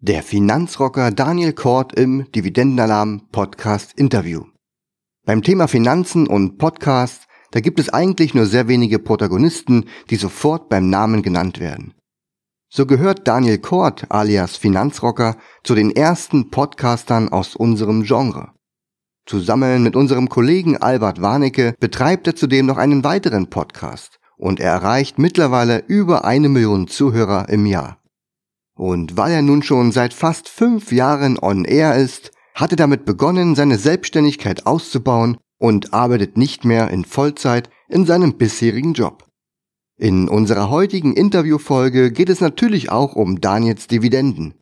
Der Finanzrocker Daniel Kort im Dividendenalarm Podcast Interview. Beim Thema Finanzen und Podcast, da gibt es eigentlich nur sehr wenige Protagonisten, die sofort beim Namen genannt werden. So gehört Daniel Kort alias Finanzrocker zu den ersten Podcastern aus unserem Genre. Zusammen mit unserem Kollegen Albert Warnecke betreibt er zudem noch einen weiteren Podcast und er erreicht mittlerweile über eine Million Zuhörer im Jahr. Und weil er nun schon seit fast fünf Jahren on air ist, hat er damit begonnen, seine Selbstständigkeit auszubauen und arbeitet nicht mehr in Vollzeit in seinem bisherigen Job. In unserer heutigen Interviewfolge geht es natürlich auch um Daniels Dividenden.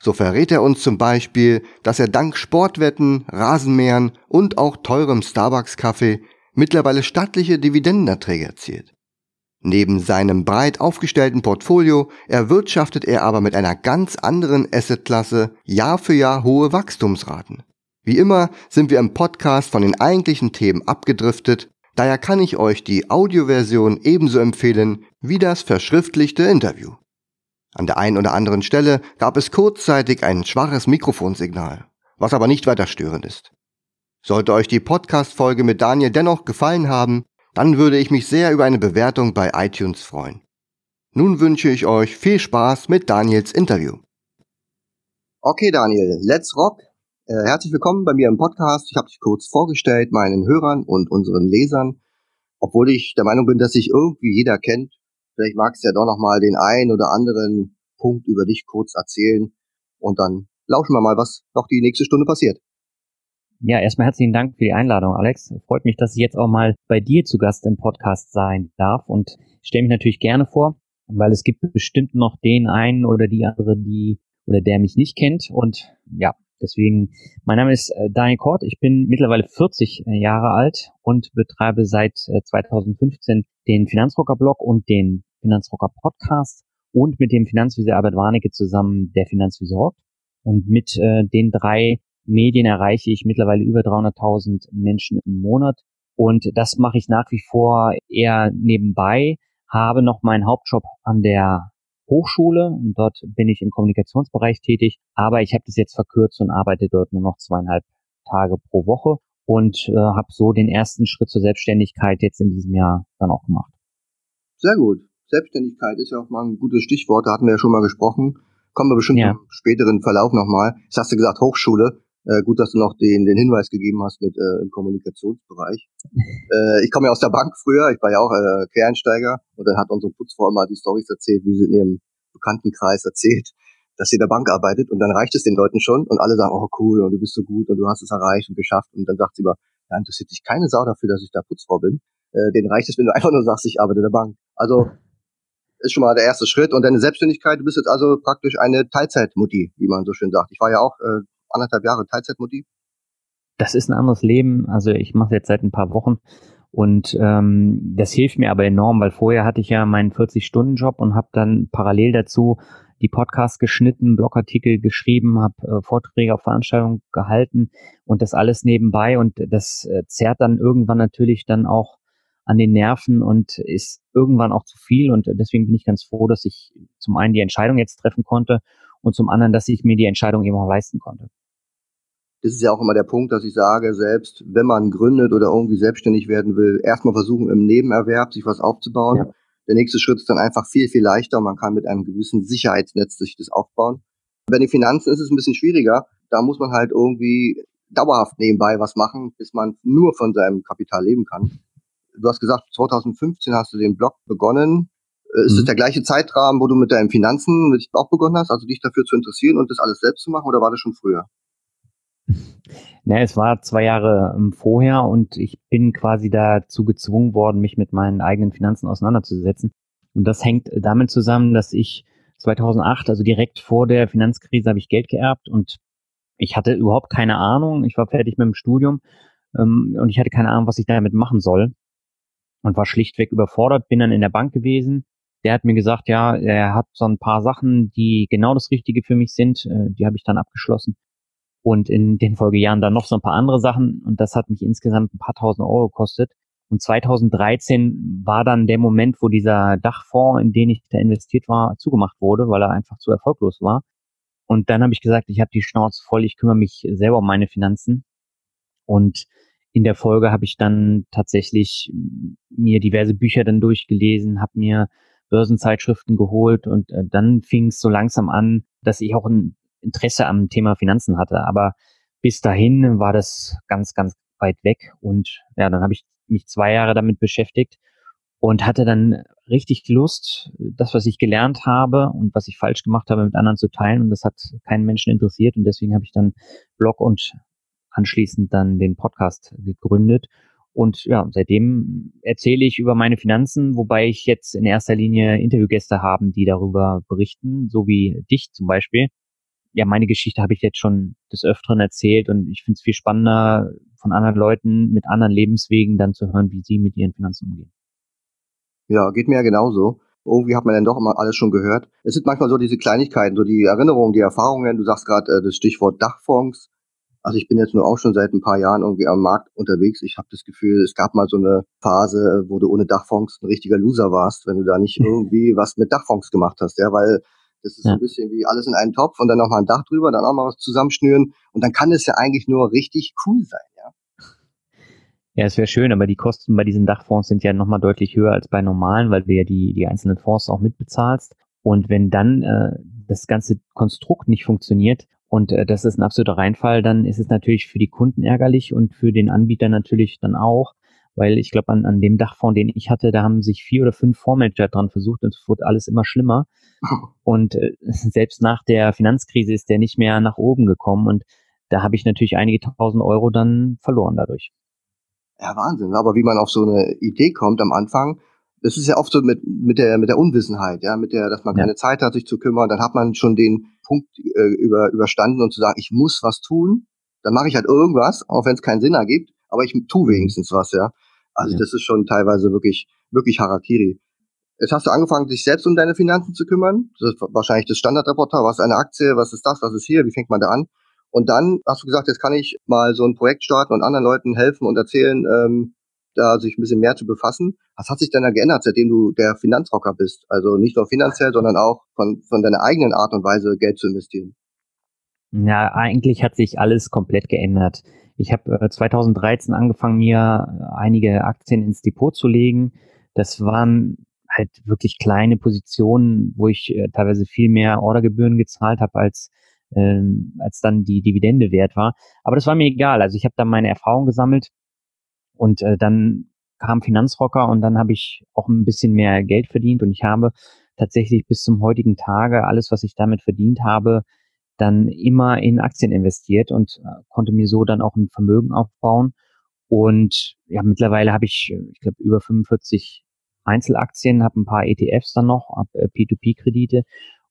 So verrät er uns zum Beispiel, dass er dank Sportwetten, Rasenmähern und auch teurem Starbucks-Kaffee mittlerweile stattliche Dividendenerträge erzielt. Neben seinem breit aufgestellten Portfolio erwirtschaftet er aber mit einer ganz anderen Assetklasse Jahr für Jahr hohe Wachstumsraten. Wie immer sind wir im Podcast von den eigentlichen Themen abgedriftet Daher kann ich euch die Audioversion ebenso empfehlen wie das verschriftlichte Interview. An der einen oder anderen Stelle gab es kurzzeitig ein schwaches Mikrofonsignal, was aber nicht weiter störend ist. Sollte euch die Podcast-Folge mit Daniel dennoch gefallen haben, dann würde ich mich sehr über eine Bewertung bei iTunes freuen. Nun wünsche ich euch viel Spaß mit Daniels Interview. Okay, Daniel, let's rock. Äh, herzlich willkommen bei mir im Podcast. Ich habe dich kurz vorgestellt, meinen Hörern und unseren Lesern. Obwohl ich der Meinung bin, dass sich irgendwie jeder kennt. Vielleicht magst du ja doch nochmal den einen oder anderen Punkt über dich kurz erzählen. Und dann lauschen wir mal, was noch die nächste Stunde passiert. Ja, erstmal herzlichen Dank für die Einladung, Alex. Freut mich, dass ich jetzt auch mal bei dir zu Gast im Podcast sein darf und stelle mich natürlich gerne vor, weil es gibt bestimmt noch den einen oder die andere, die oder der mich nicht kennt und ja, Deswegen, mein Name ist äh, Daniel Kort, ich bin mittlerweile 40 äh, Jahre alt und betreibe seit 2015 äh, den Finanzrocker Blog und den Finanzrocker Podcast und mit dem Finanzvisier Albert Warnecke zusammen der Finanzvisier Rock. Und mit äh, den drei Medien erreiche ich mittlerweile über 300.000 Menschen im Monat. Und das mache ich nach wie vor eher nebenbei, habe noch meinen Hauptjob an der Hochschule und dort bin ich im Kommunikationsbereich tätig, aber ich habe das jetzt verkürzt und arbeite dort nur noch zweieinhalb Tage pro Woche und äh, habe so den ersten Schritt zur Selbstständigkeit jetzt in diesem Jahr dann auch gemacht. Sehr gut. Selbstständigkeit ist ja auch mal ein gutes Stichwort, da hatten wir ja schon mal gesprochen. Kommen wir bestimmt ja. im späteren Verlauf nochmal. Jetzt hast du gesagt Hochschule. Äh, gut, dass du noch den, den Hinweis gegeben hast mit äh, im Kommunikationsbereich. äh, ich komme ja aus der Bank früher, ich war ja auch äh, Quereinsteiger und dann hat unsere Putzfrau immer die Stories erzählt, wie sie in ihrem Bekanntenkreis erzählt, dass sie in der Bank arbeitet und dann reicht es den Leuten schon und alle sagen, oh cool und du bist so gut und du hast es erreicht und geschafft und dann sagt sie immer, ja, interessiert sich keine Sau dafür, dass ich da Putzfrau bin. Äh, den reicht es, wenn du einfach nur sagst, ich arbeite in der Bank. Also ist schon mal der erste Schritt und deine Selbstständigkeit, du bist jetzt also praktisch eine Teilzeitmutti, wie man so schön sagt. Ich war ja auch äh, anderthalb Jahre Teilzeitmutti? Das ist ein anderes Leben. Also ich mache jetzt seit ein paar Wochen und ähm, das hilft mir aber enorm, weil vorher hatte ich ja meinen 40-Stunden-Job und habe dann parallel dazu die Podcasts geschnitten, Blogartikel geschrieben, habe äh, Vorträge auf Veranstaltungen gehalten und das alles nebenbei und das äh, zerrt dann irgendwann natürlich dann auch an den Nerven und ist irgendwann auch zu viel und deswegen bin ich ganz froh, dass ich zum einen die Entscheidung jetzt treffen konnte und zum anderen, dass ich mir die Entscheidung eben auch leisten konnte das ist ja auch immer der Punkt, dass ich sage, selbst wenn man gründet oder irgendwie selbstständig werden will, erstmal versuchen im Nebenerwerb sich was aufzubauen. Ja. Der nächste Schritt ist dann einfach viel, viel leichter. Man kann mit einem gewissen Sicherheitsnetz sich das aufbauen. Bei den Finanzen ist es ein bisschen schwieriger. Da muss man halt irgendwie dauerhaft nebenbei was machen, bis man nur von seinem Kapital leben kann. Du hast gesagt, 2015 hast du den Blog begonnen. Äh, ist mhm. es der gleiche Zeitrahmen, wo du mit deinen Finanzen auch begonnen hast, also dich dafür zu interessieren und das alles selbst zu machen, oder war das schon früher? Ne, es war zwei Jahre ähm, vorher und ich bin quasi dazu gezwungen worden, mich mit meinen eigenen Finanzen auseinanderzusetzen. Und das hängt damit zusammen, dass ich 2008, also direkt vor der Finanzkrise, habe ich Geld geerbt und ich hatte überhaupt keine Ahnung. Ich war fertig mit dem Studium ähm, und ich hatte keine Ahnung, was ich damit machen soll und war schlichtweg überfordert. Bin dann in der Bank gewesen. Der hat mir gesagt, ja, er hat so ein paar Sachen, die genau das Richtige für mich sind. Äh, die habe ich dann abgeschlossen und in den Folgejahren dann noch so ein paar andere Sachen und das hat mich insgesamt ein paar tausend Euro gekostet. Und 2013 war dann der Moment, wo dieser Dachfonds, in den ich da investiert war, zugemacht wurde, weil er einfach zu erfolglos war. Und dann habe ich gesagt, ich habe die Schnauze voll, ich kümmere mich selber um meine Finanzen. Und in der Folge habe ich dann tatsächlich mir diverse Bücher dann durchgelesen, habe mir Börsenzeitschriften geholt und äh, dann fing es so langsam an, dass ich auch ein Interesse am Thema Finanzen hatte. Aber bis dahin war das ganz, ganz weit weg und ja, dann habe ich mich zwei Jahre damit beschäftigt und hatte dann richtig Lust, das, was ich gelernt habe und was ich falsch gemacht habe, mit anderen zu teilen. Und das hat keinen Menschen interessiert. Und deswegen habe ich dann Blog und anschließend dann den Podcast gegründet. Und ja, seitdem erzähle ich über meine Finanzen, wobei ich jetzt in erster Linie Interviewgäste haben, die darüber berichten, so wie dich zum Beispiel. Ja, meine Geschichte habe ich jetzt schon des Öfteren erzählt und ich finde es viel spannender, von anderen Leuten mit anderen Lebenswegen dann zu hören, wie sie mit ihren Finanzen umgehen. Ja, geht mir ja genauso. Irgendwie hat man dann doch immer alles schon gehört. Es sind manchmal so diese Kleinigkeiten, so die Erinnerungen, die Erfahrungen. Du sagst gerade äh, das Stichwort Dachfonds. Also ich bin jetzt nur auch schon seit ein paar Jahren irgendwie am Markt unterwegs. Ich habe das Gefühl, es gab mal so eine Phase, wo du ohne Dachfonds ein richtiger Loser warst, wenn du da nicht irgendwie was mit Dachfonds gemacht hast, ja, weil das ist ja. ein bisschen wie alles in einen Topf und dann nochmal ein Dach drüber, dann auch mal was zusammenschnüren und dann kann es ja eigentlich nur richtig cool sein, ja. Ja, es wäre schön, aber die Kosten bei diesen Dachfonds sind ja nochmal deutlich höher als bei normalen, weil du ja die, die einzelnen Fonds auch mitbezahlst. Und wenn dann äh, das ganze Konstrukt nicht funktioniert und äh, das ist ein absoluter Reinfall, dann ist es natürlich für die Kunden ärgerlich und für den Anbieter natürlich dann auch, weil ich glaube, an, an dem Dachfonds, den ich hatte, da haben sich vier oder fünf Fondsmanager dran versucht und es wurde alles immer schlimmer. Und äh, selbst nach der Finanzkrise ist der nicht mehr nach oben gekommen und da habe ich natürlich einige tausend Euro dann verloren dadurch. Ja, Wahnsinn. Aber wie man auf so eine Idee kommt am Anfang, das ist ja oft so mit, mit der, mit der Unwissenheit, ja, mit der, dass man ja. keine Zeit hat, sich zu kümmern, dann hat man schon den Punkt äh, über, überstanden und zu sagen, ich muss was tun, dann mache ich halt irgendwas, auch wenn es keinen Sinn ergibt, aber ich tue mhm. wenigstens was, ja. Also ja. das ist schon teilweise wirklich, wirklich Harakiri. Jetzt hast du angefangen, dich selbst um deine Finanzen zu kümmern. Das ist wahrscheinlich das Standardreporter. Was ist eine Aktie? Was ist das? Was ist hier? Wie fängt man da an? Und dann hast du gesagt, jetzt kann ich mal so ein Projekt starten und anderen Leuten helfen und erzählen, ähm, da sich ein bisschen mehr zu befassen. Was hat sich denn da geändert, seitdem du der Finanzrocker bist? Also nicht nur finanziell, sondern auch von, von deiner eigenen Art und Weise Geld zu investieren. Ja, eigentlich hat sich alles komplett geändert. Ich habe äh, 2013 angefangen, mir einige Aktien ins Depot zu legen. Das waren halt wirklich kleine Positionen, wo ich äh, teilweise viel mehr Ordergebühren gezahlt habe als ähm, als dann die Dividende wert war. Aber das war mir egal. Also ich habe da meine Erfahrung gesammelt und äh, dann kam Finanzrocker und dann habe ich auch ein bisschen mehr Geld verdient und ich habe tatsächlich bis zum heutigen Tage alles, was ich damit verdient habe, dann immer in Aktien investiert und äh, konnte mir so dann auch ein Vermögen aufbauen. Und ja, mittlerweile habe ich, ich glaube, über 45 Einzelaktien, habe ein paar ETFs dann noch, habe äh, P2P-Kredite.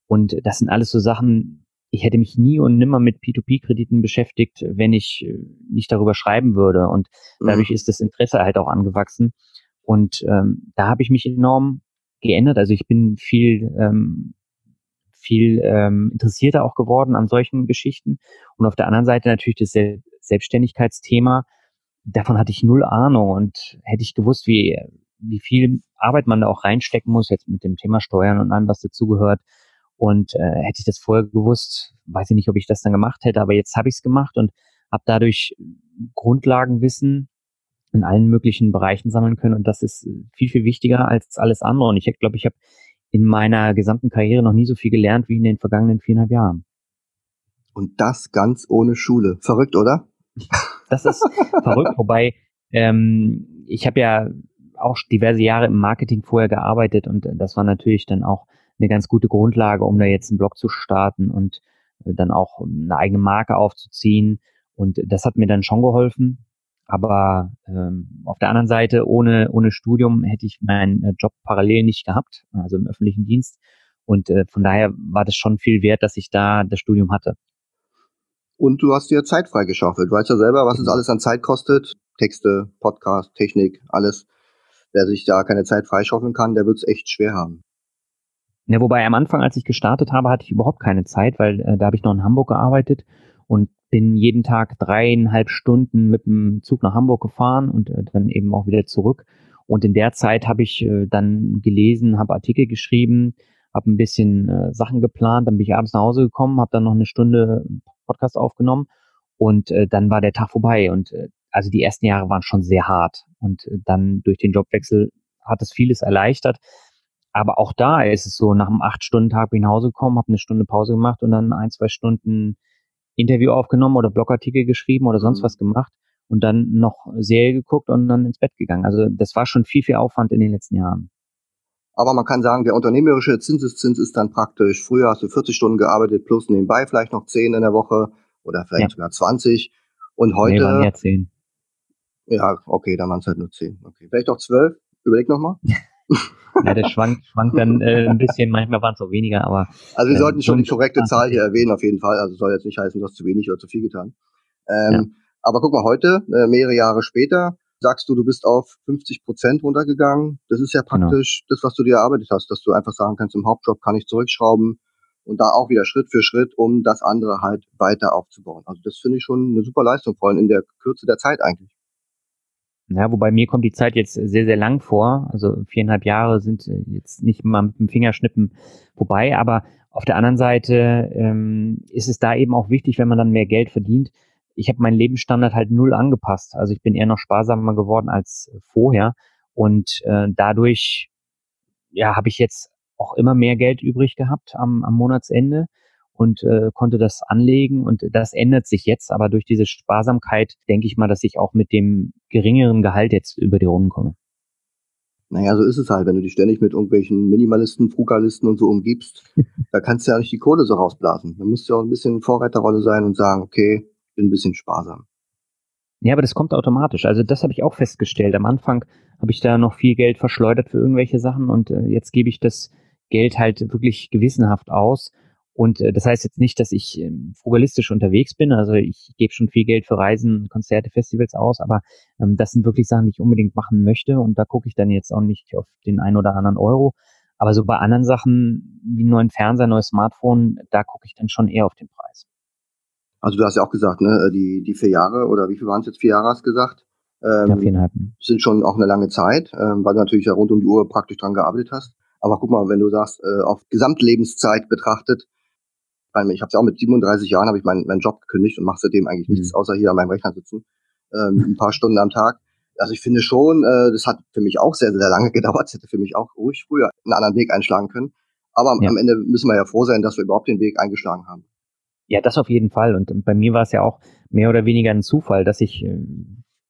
Und das sind alles so Sachen, ich hätte mich nie und nimmer mit P2P-Krediten beschäftigt, wenn ich äh, nicht darüber schreiben würde. Und dadurch mhm. ist das Interesse halt auch angewachsen. Und ähm, da habe ich mich enorm geändert. Also ich bin viel, ähm, viel ähm, interessierter auch geworden an solchen Geschichten. Und auf der anderen Seite natürlich das Sel Selbstständigkeitsthema. Davon hatte ich null Ahnung und hätte ich gewusst, wie, wie viel Arbeit man da auch reinstecken muss, jetzt mit dem Thema Steuern und allem, was dazugehört, und äh, hätte ich das vorher gewusst, weiß ich nicht, ob ich das dann gemacht hätte, aber jetzt habe ich es gemacht und habe dadurch Grundlagenwissen in allen möglichen Bereichen sammeln können. Und das ist viel, viel wichtiger als alles andere. Und ich glaube, ich habe in meiner gesamten Karriere noch nie so viel gelernt wie in den vergangenen viereinhalb Jahren. Und das ganz ohne Schule. Verrückt, oder? Das ist verrückt, wobei ähm, ich habe ja auch diverse Jahre im Marketing vorher gearbeitet und das war natürlich dann auch eine ganz gute Grundlage, um da jetzt einen Blog zu starten und äh, dann auch eine eigene Marke aufzuziehen. Und das hat mir dann schon geholfen. Aber ähm, auf der anderen Seite, ohne, ohne Studium hätte ich meinen äh, Job parallel nicht gehabt, also im öffentlichen Dienst. Und äh, von daher war das schon viel wert, dass ich da das Studium hatte. Und du hast dir Zeit freigeschaufelt. Du weißt ja selber, was es alles an Zeit kostet. Texte, Podcast, Technik, alles. Wer sich da keine Zeit freischaufeln kann, der wird es echt schwer haben. Ja, wobei am Anfang, als ich gestartet habe, hatte ich überhaupt keine Zeit, weil äh, da habe ich noch in Hamburg gearbeitet und bin jeden Tag dreieinhalb Stunden mit dem Zug nach Hamburg gefahren und äh, dann eben auch wieder zurück. Und in der Zeit habe ich äh, dann gelesen, habe Artikel geschrieben, habe ein bisschen äh, Sachen geplant, dann bin ich abends nach Hause gekommen, habe dann noch eine Stunde Podcast aufgenommen und dann war der Tag vorbei. Und also die ersten Jahre waren schon sehr hart. Und dann durch den Jobwechsel hat es vieles erleichtert. Aber auch da ist es so, nach einem acht-Stunden-Tag bin ich nach Hause gekommen, habe eine Stunde Pause gemacht und dann ein, zwei Stunden Interview aufgenommen oder Blogartikel geschrieben oder sonst mhm. was gemacht und dann noch Serie geguckt und dann ins Bett gegangen. Also das war schon viel, viel Aufwand in den letzten Jahren. Aber man kann sagen, der unternehmerische Zinseszins ist dann praktisch, früher hast du 40 Stunden gearbeitet plus nebenbei vielleicht noch 10 in der Woche oder vielleicht ja. sogar 20. Und heute. Nee, waren ja 10. Ja, okay, dann waren es halt nur 10. Okay. Vielleicht auch 12. Überleg nochmal. ja, der schwankt, schwankt dann äh, ein bisschen, manchmal waren es auch weniger, aber. Also wir äh, sollten schon die korrekte Zahl hier erwähnen, auf jeden Fall. Also soll jetzt nicht heißen, du hast zu wenig oder zu viel getan. Ähm, ja. Aber guck mal, heute, äh, mehrere Jahre später, sagst du, du bist auf 50 Prozent runtergegangen. Das ist ja genau. praktisch genau. das, was du dir erarbeitet hast, dass du einfach sagen kannst, im Hauptjob kann ich zurückschrauben und da auch wieder Schritt für Schritt, um das andere halt weiter aufzubauen. Also das finde ich schon eine super Leistung, vor allem in der Kürze der Zeit eigentlich. Ja, wobei mir kommt die Zeit jetzt sehr, sehr lang vor. Also viereinhalb Jahre sind jetzt nicht mal mit dem Fingerschnippen vorbei. Aber auf der anderen Seite ähm, ist es da eben auch wichtig, wenn man dann mehr Geld verdient, ich habe meinen Lebensstandard halt null angepasst. Also ich bin eher noch sparsamer geworden als vorher. Und äh, dadurch ja, habe ich jetzt auch immer mehr Geld übrig gehabt am, am Monatsende und äh, konnte das anlegen und das ändert sich jetzt, aber durch diese Sparsamkeit denke ich mal, dass ich auch mit dem geringeren Gehalt jetzt über die Runden komme. Naja, so ist es halt, wenn du dich ständig mit irgendwelchen Minimalisten, Frugalisten und so umgibst, da kannst du ja nicht die Kohle so rausblasen. Da musst du auch ein bisschen Vorreiterrolle sein und sagen, okay, bin ein bisschen sparsam. Ja, aber das kommt automatisch. Also das habe ich auch festgestellt. Am Anfang habe ich da noch viel Geld verschleudert für irgendwelche Sachen und äh, jetzt gebe ich das Geld halt wirklich gewissenhaft aus. Und äh, das heißt jetzt nicht, dass ich äh, frugalistisch unterwegs bin. Also ich gebe schon viel Geld für Reisen, Konzerte, Festivals aus, aber ähm, das sind wirklich Sachen, die ich unbedingt machen möchte. Und da gucke ich dann jetzt auch nicht auf den einen oder anderen Euro. Aber so bei anderen Sachen wie neuen Fernseher, neues Smartphone, da gucke ich dann schon eher auf den Preis. Also du hast ja auch gesagt, ne, die, die vier Jahre oder wie viel waren es jetzt? Vier Jahre hast du gesagt? Ähm, ja, viereinhalb. Sind schon auch eine lange Zeit, ähm, weil du natürlich ja rund um die Uhr praktisch dran gearbeitet hast. Aber guck mal, wenn du sagst, äh, auf Gesamtlebenszeit betrachtet, ich habe ja auch mit 37 Jahren habe ich meinen, meinen Job gekündigt und mache seitdem eigentlich mhm. nichts außer hier an meinem Rechner sitzen, ähm, ein paar Stunden am Tag. Also ich finde schon, äh, das hat für mich auch sehr, sehr lange gedauert. Es hätte für mich auch ruhig früher einen anderen Weg einschlagen können. Aber ja. am Ende müssen wir ja froh sein, dass wir überhaupt den Weg eingeschlagen haben. Ja, das auf jeden Fall. Und bei mir war es ja auch mehr oder weniger ein Zufall, dass ich äh,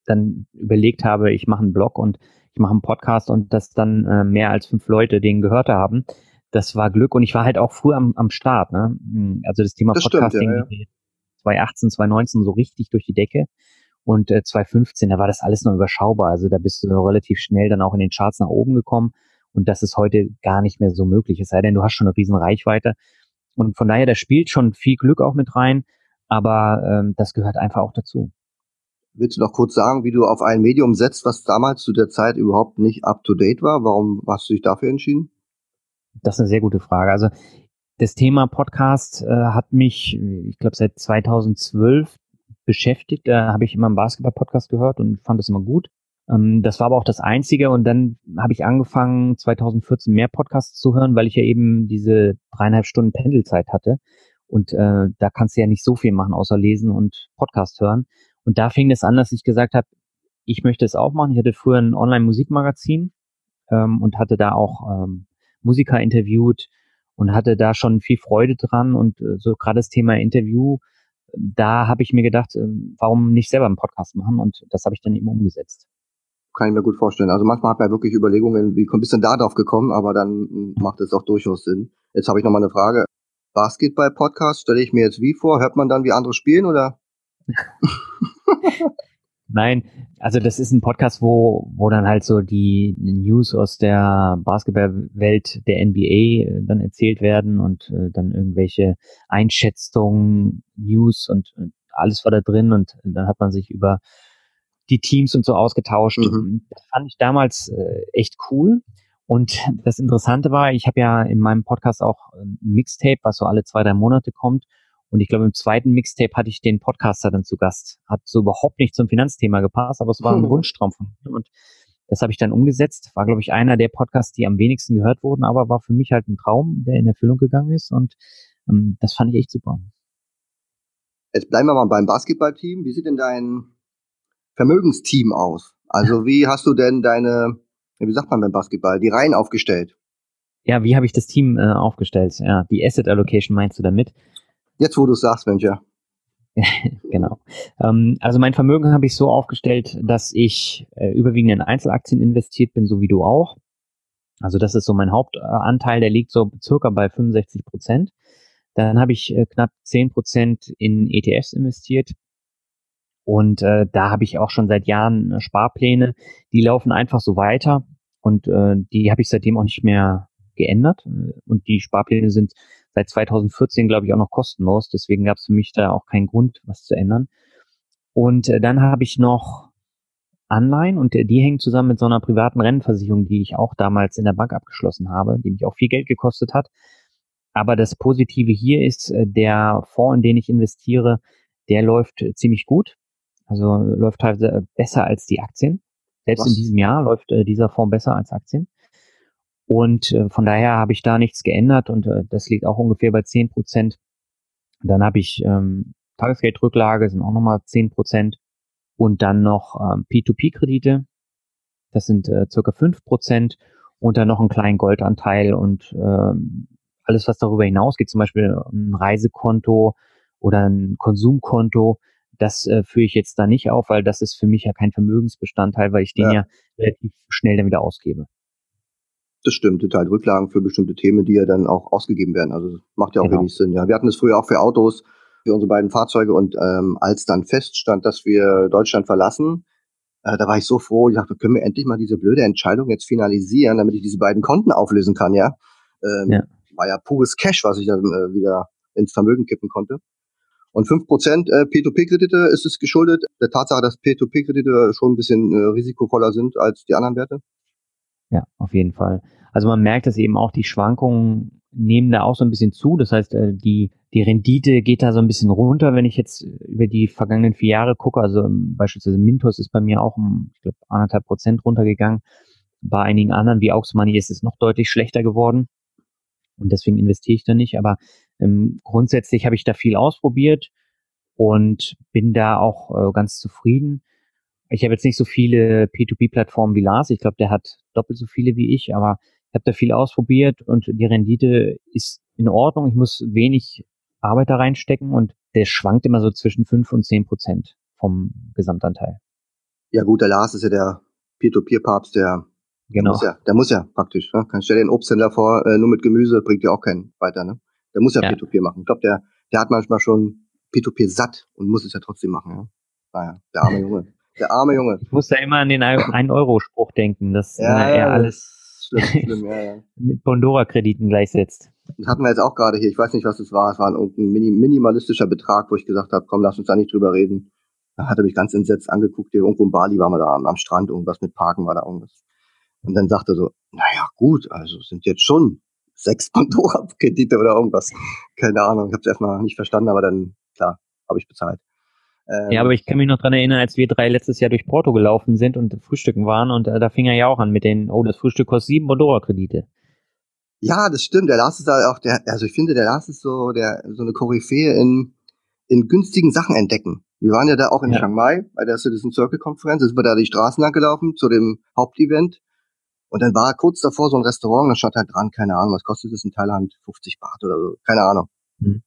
dann überlegt habe, ich mache einen Blog und ich mache einen Podcast und dass dann äh, mehr als fünf Leute den gehört haben. Das war Glück und ich war halt auch früh am, am Start. Ne? Hm, also das Thema das Podcasting stimmt, ja, ja. 2018, 2019 so richtig durch die Decke. Und äh, 2015, da war das alles noch überschaubar. Also da bist du relativ schnell dann auch in den Charts nach oben gekommen. Und das ist heute gar nicht mehr so möglich. Es sei denn, du hast schon eine riesen Reichweite. Und von daher, da spielt schon viel Glück auch mit rein, aber ähm, das gehört einfach auch dazu. Willst du noch kurz sagen, wie du auf ein Medium setzt, was damals zu der Zeit überhaupt nicht up-to-date war? Warum hast du dich dafür entschieden? Das ist eine sehr gute Frage. Also das Thema Podcast äh, hat mich, ich glaube, seit 2012 beschäftigt. Da habe ich immer einen Basketball-Podcast gehört und fand es immer gut. Ähm, das war aber auch das Einzige und dann habe ich angefangen, 2014 mehr Podcasts zu hören, weil ich ja eben diese dreieinhalb Stunden Pendelzeit hatte. Und äh, da kannst du ja nicht so viel machen, außer lesen und Podcast hören. Und da fing es an, dass ich gesagt habe, ich möchte es auch machen. Ich hatte früher ein Online-Musikmagazin ähm, und hatte da auch ähm, Musiker interviewt und hatte da schon viel Freude dran. Und äh, so gerade das Thema Interview, da habe ich mir gedacht, äh, warum nicht selber einen Podcast machen? Und das habe ich dann eben umgesetzt kann ich mir gut vorstellen. Also manchmal hat man wirklich Überlegungen, wie bist du denn da drauf gekommen, aber dann macht es auch durchaus Sinn. Jetzt habe ich noch mal eine Frage. Basketball-Podcast stelle ich mir jetzt wie vor? Hört man dann, wie andere spielen oder? Nein, also das ist ein Podcast, wo, wo dann halt so die News aus der Basketballwelt der NBA äh, dann erzählt werden und äh, dann irgendwelche Einschätzungen, News und, und alles war da drin und dann hat man sich über die Teams und so ausgetauscht. Mhm. Das fand ich damals äh, echt cool. Und das Interessante war, ich habe ja in meinem Podcast auch ein Mixtape, was so alle zwei, drei Monate kommt. Und ich glaube, im zweiten Mixtape hatte ich den Podcaster dann zu Gast. Hat so überhaupt nicht zum Finanzthema gepasst, aber es war ein mhm. Wunschtraum von mir. Und Das habe ich dann umgesetzt. War, glaube ich, einer der Podcasts, die am wenigsten gehört wurden, aber war für mich halt ein Traum, der in Erfüllung gegangen ist. Und ähm, das fand ich echt super. Jetzt bleiben wir mal beim Basketballteam. Wie sieht denn dein Vermögensteam aus? Also wie hast du denn deine, wie sagt man beim Basketball, die Reihen aufgestellt? Ja, wie habe ich das Team äh, aufgestellt? Ja, die Asset Allocation meinst du damit? Jetzt, wo du es sagst, Mensch, ja. genau. Ähm, also mein Vermögen habe ich so aufgestellt, dass ich äh, überwiegend in Einzelaktien investiert bin, so wie du auch. Also das ist so mein Hauptanteil, der liegt so circa bei 65 Prozent. Dann habe ich äh, knapp 10 Prozent in ETFs investiert. Und äh, da habe ich auch schon seit Jahren äh, Sparpläne. Die laufen einfach so weiter. Und äh, die habe ich seitdem auch nicht mehr geändert. Und die Sparpläne sind seit 2014, glaube ich, auch noch kostenlos. Deswegen gab es für mich da auch keinen Grund, was zu ändern. Und äh, dann habe ich noch Anleihen und äh, die hängen zusammen mit so einer privaten Rentenversicherung, die ich auch damals in der Bank abgeschlossen habe, die mich auch viel Geld gekostet hat. Aber das Positive hier ist, äh, der Fonds, in den ich investiere, der läuft äh, ziemlich gut. Also läuft teilweise besser als die Aktien. Selbst Was? in diesem Jahr läuft äh, dieser Fonds besser als Aktien. Und äh, von daher habe ich da nichts geändert und äh, das liegt auch ungefähr bei zehn Prozent. Dann habe ich ähm, Tagesgeldrücklage, sind auch nochmal zehn Prozent. Und dann noch ähm, P2P-Kredite, das sind äh, circa fünf Prozent. Und dann noch einen kleinen Goldanteil und ähm, alles, was darüber hinausgeht, zum Beispiel ein Reisekonto oder ein Konsumkonto, das äh, führe ich jetzt da nicht auf, weil das ist für mich ja kein Vermögensbestandteil, weil ich den ja, ja relativ schnell dann wieder ausgebe. Das stimmt, halt Rücklagen für bestimmte Themen, die ja dann auch ausgegeben werden. Also macht ja auch genau. wenig Sinn. Ja, wir hatten das früher auch für Autos, für unsere beiden Fahrzeuge und ähm, als dann feststand, dass wir Deutschland verlassen, äh, da war ich so froh. Ich dachte, können wir endlich mal diese blöde Entscheidung jetzt finalisieren, damit ich diese beiden Konten auflösen kann, ja. Ähm, ja. War ja pures Cash, was ich dann äh, wieder ins Vermögen kippen konnte. Und 5% äh, P2P-Kredite ist es geschuldet der Tatsache, dass P2P-Kredite schon ein bisschen äh, risikovoller sind als die anderen Werte? Ja, auf jeden Fall. Also man merkt, dass eben auch die Schwankungen nehmen da auch so ein bisschen zu. Das heißt, äh, die, die Rendite geht da so ein bisschen runter, wenn ich jetzt über die vergangenen vier Jahre gucke. Also ähm, beispielsweise Mintos ist bei mir auch um, ich glaube, anderthalb Prozent runtergegangen. Bei einigen anderen, wie Aux Money, ist es noch deutlich schlechter geworden. Und deswegen investiere ich da nicht. Aber ähm, grundsätzlich habe ich da viel ausprobiert und bin da auch äh, ganz zufrieden. Ich habe jetzt nicht so viele P2P-Plattformen wie Lars. Ich glaube, der hat doppelt so viele wie ich, aber ich habe da viel ausprobiert und die Rendite ist in Ordnung. Ich muss wenig Arbeit da reinstecken und der schwankt immer so zwischen fünf und zehn Prozent vom Gesamtanteil. Ja gut, der Lars ist ja der Peer-to-Peer-Papst, der genau. muss ja, der muss ja praktisch. Ne? Kann stell dir einen Obsthändler vor, äh, nur mit Gemüse bringt ja auch keinen weiter. Ne? Der muss ja, ja. Peer-to-Peer machen. Ich glaube, der, der hat manchmal schon Peer-to-Peer satt und muss es ja trotzdem machen. Ja? Naja, der arme Junge. Der arme Junge. Ich muss da immer an den 1-Euro-Spruch denken, dass ja, er alles schlimm, schlimm, ja, ja. mit Bondora-Krediten gleichsetzt. Das hatten wir jetzt auch gerade hier. Ich weiß nicht, was es war. Es war ein minimalistischer Betrag, wo ich gesagt habe, komm, lass uns da nicht drüber reden. Da hat er mich ganz entsetzt angeguckt. Hier irgendwo in Bali waren wir da am, am Strand, irgendwas mit Parken war da irgendwas. Und dann sagte er so, naja, gut, also sind jetzt schon sechs Pandora-Kredite oder irgendwas. Keine Ahnung, ich habe es erstmal nicht verstanden, aber dann, klar, habe ich bezahlt. Ähm, ja, aber ich kann mich noch dran erinnern, als wir drei letztes Jahr durch Porto gelaufen sind und frühstücken waren und äh, da fing er ja auch an mit den, oh, das Frühstück kostet sieben Bondora-Kredite. Ja, das stimmt. Der Lars ist da auch der, also ich finde, der Lars ist so der, so eine Koryphäe in, in günstigen Sachen entdecken. Wir waren ja da auch in ja. Chiang Mai bei der Citizen Circle Konferenz, da sind wir da die Straßen lang gelaufen zu dem Hauptevent. Und dann war kurz davor so ein Restaurant, da stand halt dran, keine Ahnung, was kostet das in Thailand? 50 Baht oder so, keine Ahnung. Mhm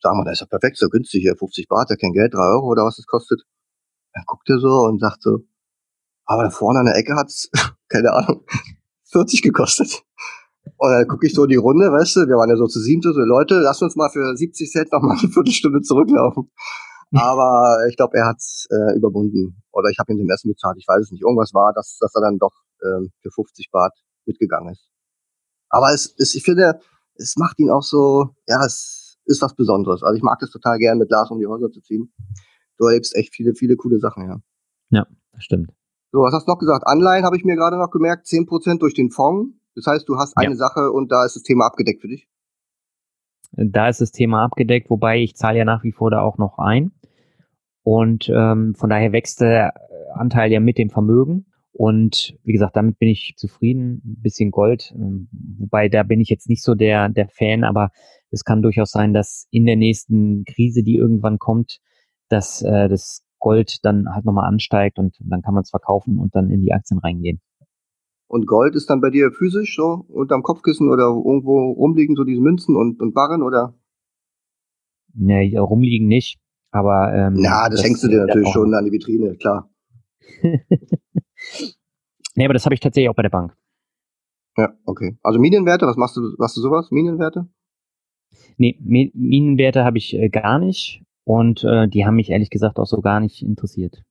sagen wir, das ist ja perfekt, so günstig hier, 50 Baht, ja kein Geld, 3 Euro oder was es kostet. Dann guckt er so und sagt so, aber da vorne an der Ecke hat's, keine Ahnung, 40 gekostet. Und dann gucke ich so in die Runde, weißt du, wir waren ja so zu sieben, so Leute, lass uns mal für 70 Cent noch mal eine Viertelstunde zurücklaufen. Aber ich glaube, er hat's äh, überwunden. Oder ich habe ihm den Essen bezahlt, ich weiß es nicht. Irgendwas war, dass, dass er dann doch ähm, für 50 Baht mitgegangen ist. Aber es, es, ich finde, es macht ihn auch so, ja, es, ist was Besonderes. Also ich mag das total gern, mit Lars um die Häuser zu ziehen. Du erlebst echt viele, viele coole Sachen, ja. Ja, das stimmt. So, was hast du noch gesagt? Anleihen habe ich mir gerade noch gemerkt, 10% durch den Fonds. Das heißt, du hast eine ja. Sache und da ist das Thema abgedeckt für dich. Da ist das Thema abgedeckt, wobei ich zahle ja nach wie vor da auch noch ein. Und ähm, von daher wächst der Anteil ja mit dem Vermögen. Und wie gesagt, damit bin ich zufrieden. Ein bisschen Gold, ähm, wobei da bin ich jetzt nicht so der, der Fan, aber es kann durchaus sein, dass in der nächsten Krise, die irgendwann kommt, dass äh, das Gold dann halt nochmal ansteigt und dann kann man es verkaufen und dann in die Aktien reingehen. Und Gold ist dann bei dir physisch so unterm Kopfkissen oder irgendwo rumliegen so diese Münzen und, und Barren oder? Nee, rumliegen nicht. Aber ähm, Na, das, das hängst du dir natürlich schon an die Vitrine, klar. nee, aber das habe ich tatsächlich auch bei der Bank. Ja, okay. Also Minenwerte, was machst du, machst du sowas? Minenwerte? Nee, Minenwerte habe ich äh, gar nicht und äh, die haben mich ehrlich gesagt auch so gar nicht interessiert.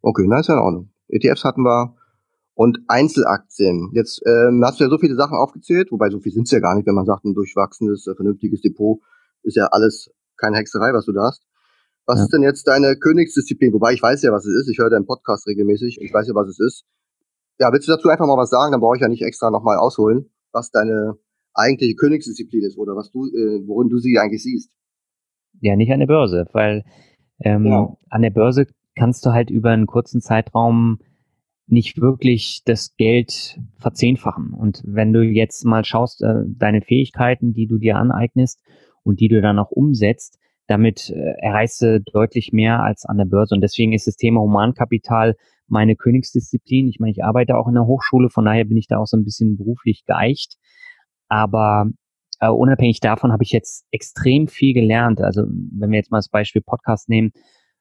Okay, na ist ja in Ordnung. ETFs hatten wir und Einzelaktien. Jetzt ähm, hast du ja so viele Sachen aufgezählt, wobei so viel sind es ja gar nicht, wenn man sagt, ein durchwachsenes, äh, vernünftiges Depot ist ja alles keine Hexerei, was du da hast. Was ja. ist denn jetzt deine Königsdisziplin? Wobei ich weiß ja, was es ist. Ich höre deinen Podcast regelmäßig. Ich weiß ja, was es ist. Ja, willst du dazu einfach mal was sagen? Dann brauche ich ja nicht extra nochmal ausholen, was deine eigentliche Königsdisziplin ist oder was du, äh, worin du sie eigentlich siehst. Ja, nicht an der Börse, weil ähm, genau. an der Börse kannst du halt über einen kurzen Zeitraum nicht wirklich das Geld verzehnfachen. Und wenn du jetzt mal schaust, äh, deine Fähigkeiten, die du dir aneignest und die du dann auch umsetzt, damit äh, erreichst du deutlich mehr als an der Börse. Und deswegen ist das Thema Humankapital meine Königsdisziplin. Ich meine, ich arbeite auch in der Hochschule, von daher bin ich da auch so ein bisschen beruflich geeicht. Aber äh, unabhängig davon habe ich jetzt extrem viel gelernt. Also wenn wir jetzt mal das Beispiel Podcast nehmen,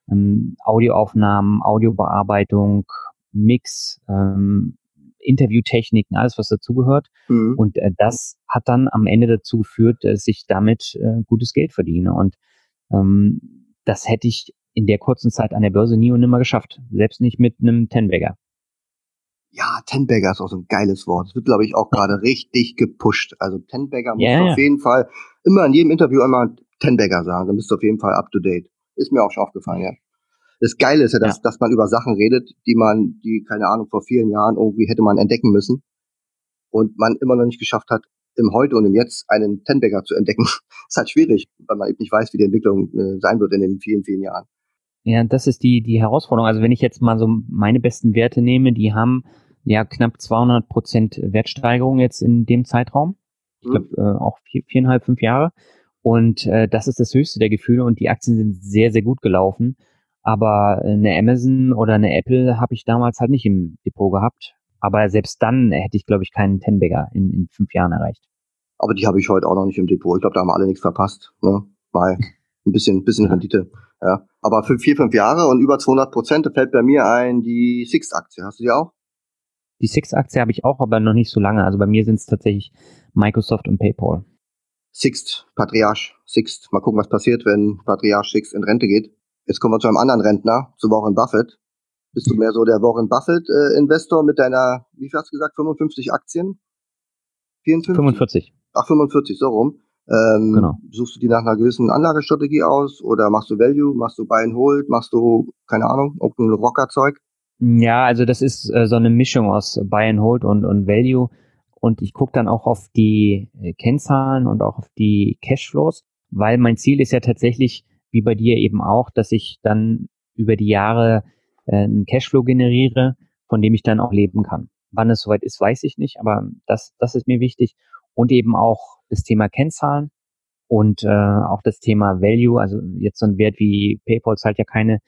ähm, Audioaufnahmen, Audiobearbeitung, Mix, ähm, Interviewtechniken, alles was dazugehört. Mhm. Und äh, das hat dann am Ende dazu geführt, dass ich damit äh, gutes Geld verdiene. Und ähm, das hätte ich in der kurzen Zeit an der Börse nie und nimmer geschafft. Selbst nicht mit einem Tenbagger. Ja, Tenbagger ist auch so ein geiles Wort. Es wird, glaube ich, auch gerade richtig gepusht. Also Tenbagger muss yeah, auf jeden Fall immer in jedem Interview einmal Tenbagger sagen. Dann bist du auf jeden Fall up to date. Ist mir auch schon aufgefallen, ja. Das Geile ist ja, dass, ja. dass man über Sachen redet, die man, die, keine Ahnung, vor vielen Jahren irgendwie hätte man entdecken müssen und man immer noch nicht geschafft hat, im Heute und im Jetzt einen Tenbagger zu entdecken. ist halt schwierig, weil man eben nicht weiß, wie die Entwicklung äh, sein wird in den vielen, vielen Jahren. Ja, das ist die, die Herausforderung. Also wenn ich jetzt mal so meine besten Werte nehme, die haben ja knapp 200 Prozent Wertsteigerung jetzt in dem Zeitraum. Ich glaube mhm. äh, auch vier, viereinhalb, fünf Jahre. Und äh, das ist das höchste der Gefühle und die Aktien sind sehr, sehr gut gelaufen. Aber eine Amazon oder eine Apple habe ich damals halt nicht im Depot gehabt. Aber selbst dann hätte ich, glaube ich, keinen Tenbagger in, in fünf Jahren erreicht. Aber die habe ich heute auch noch nicht im Depot. Ich glaube, da haben alle nichts verpasst. Ne? Mal ein bisschen, bisschen Rendite. Ja. Aber für vier, fünf Jahre und über 200 Prozent fällt bei mir ein die Sixt-Aktie. Hast du die auch? Die Sixt-Aktie habe ich auch, aber noch nicht so lange. Also bei mir sind es tatsächlich Microsoft und PayPal. Sixt, Patriarch, Sixt. Mal gucken, was passiert, wenn Patriarch Sixt in Rente geht. Jetzt kommen wir zu einem anderen Rentner, zu Warren Buffett. Bist du mehr so der Warren Buffett äh, Investor mit deiner, wie viel hast du gesagt, 55 Aktien? 54? 45. Ach, 45, so rum. Ähm, genau. Suchst du die nach einer gewissen Anlagestrategie aus oder machst du Value, machst du Buy and Hold, machst du, keine Ahnung, irgendein Rockerzeug? Ja, also das ist äh, so eine Mischung aus Buy and Hold und, und Value. Und ich gucke dann auch auf die äh, Kennzahlen und auch auf die Cashflows, weil mein Ziel ist ja tatsächlich, wie bei dir eben auch, dass ich dann über die Jahre äh, einen Cashflow generiere, von dem ich dann auch leben kann. Wann es soweit ist, weiß ich nicht, aber das, das ist mir wichtig. Und eben auch das Thema Kennzahlen und äh, auch das Thema Value. Also jetzt so ein Wert wie PayPal zahlt ja keine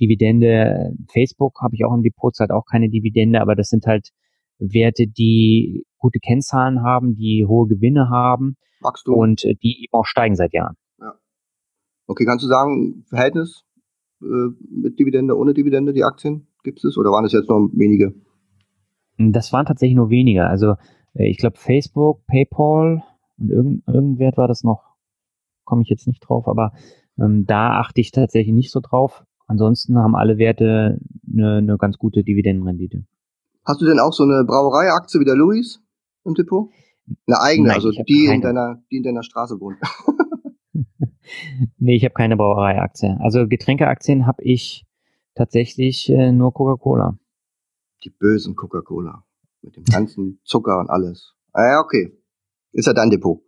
Dividende. Facebook habe ich auch im Depot, zahlt auch keine Dividende, aber das sind halt Werte, die gute Kennzahlen haben, die hohe Gewinne haben und äh, die eben auch steigen seit Jahren. Okay, kannst du sagen, Verhältnis mit Dividende, ohne Dividende, die Aktien? Gibt es oder waren es jetzt nur wenige? Das waren tatsächlich nur wenige. Also äh, ich glaube Facebook, PayPal und irgend, irgendein Wert war das noch. Komme ich jetzt nicht drauf, aber ähm, da achte ich tatsächlich nicht so drauf. Ansonsten haben alle Werte eine, eine ganz gute Dividendenrendite. Hast du denn auch so eine Brauereiaktie wie der Louis im Depot? Eine eigene, Nein, also die in, deiner, die in deiner Straße wohnt. nee, ich habe keine Brauereiaktie. Also Getränkeaktien habe ich tatsächlich äh, nur Coca-Cola. Die bösen Coca-Cola. Mit dem ganzen Zucker und alles. Ah ja, okay. Ist ja dein Depot.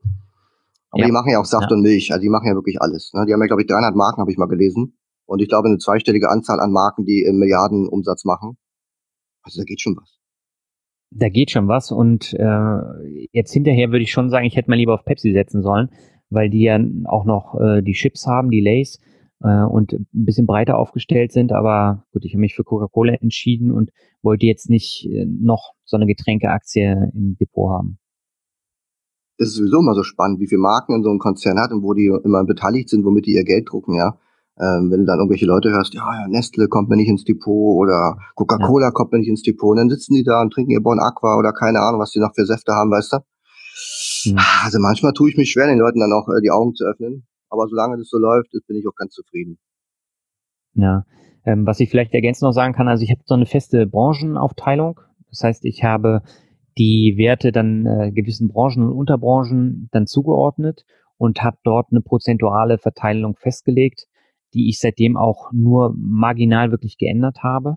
Aber ja. die machen ja auch Saft ja. und Milch. Also die machen ja wirklich alles. Ne? Die haben ja, glaube ich, 300 Marken, habe ich mal gelesen. Und ich glaube, eine zweistellige Anzahl an Marken, die im Milliardenumsatz machen. Also da geht schon was. Da geht schon was und äh, jetzt hinterher würde ich schon sagen, ich hätte mal lieber auf Pepsi setzen sollen, weil die ja auch noch äh, die Chips haben, die Lays äh, und ein bisschen breiter aufgestellt sind. Aber gut, ich habe mich für Coca-Cola entschieden und wollte jetzt nicht äh, noch so eine Getränkeaktie im Depot haben. Das ist sowieso immer so spannend, wie viele Marken in so einem Konzern hat und wo die immer beteiligt sind, womit die ihr Geld drucken, ja. Ähm, wenn du dann irgendwelche Leute hörst, ja, ja, Nestle kommt mir nicht ins Depot oder Coca-Cola ja. kommt mir nicht ins Depot, und dann sitzen die da und trinken ihr Bon Aqua oder keine Ahnung, was die noch für Säfte haben, weißt du? Mhm. Also manchmal tue ich mich schwer, den Leuten dann auch äh, die Augen zu öffnen. Aber solange das so läuft, bin ich auch ganz zufrieden. Ja, ähm, was ich vielleicht ergänzend noch sagen kann, also ich habe so eine feste Branchenaufteilung. Das heißt, ich habe die Werte dann äh, gewissen Branchen und Unterbranchen dann zugeordnet und habe dort eine prozentuale Verteilung festgelegt, die ich seitdem auch nur marginal wirklich geändert habe.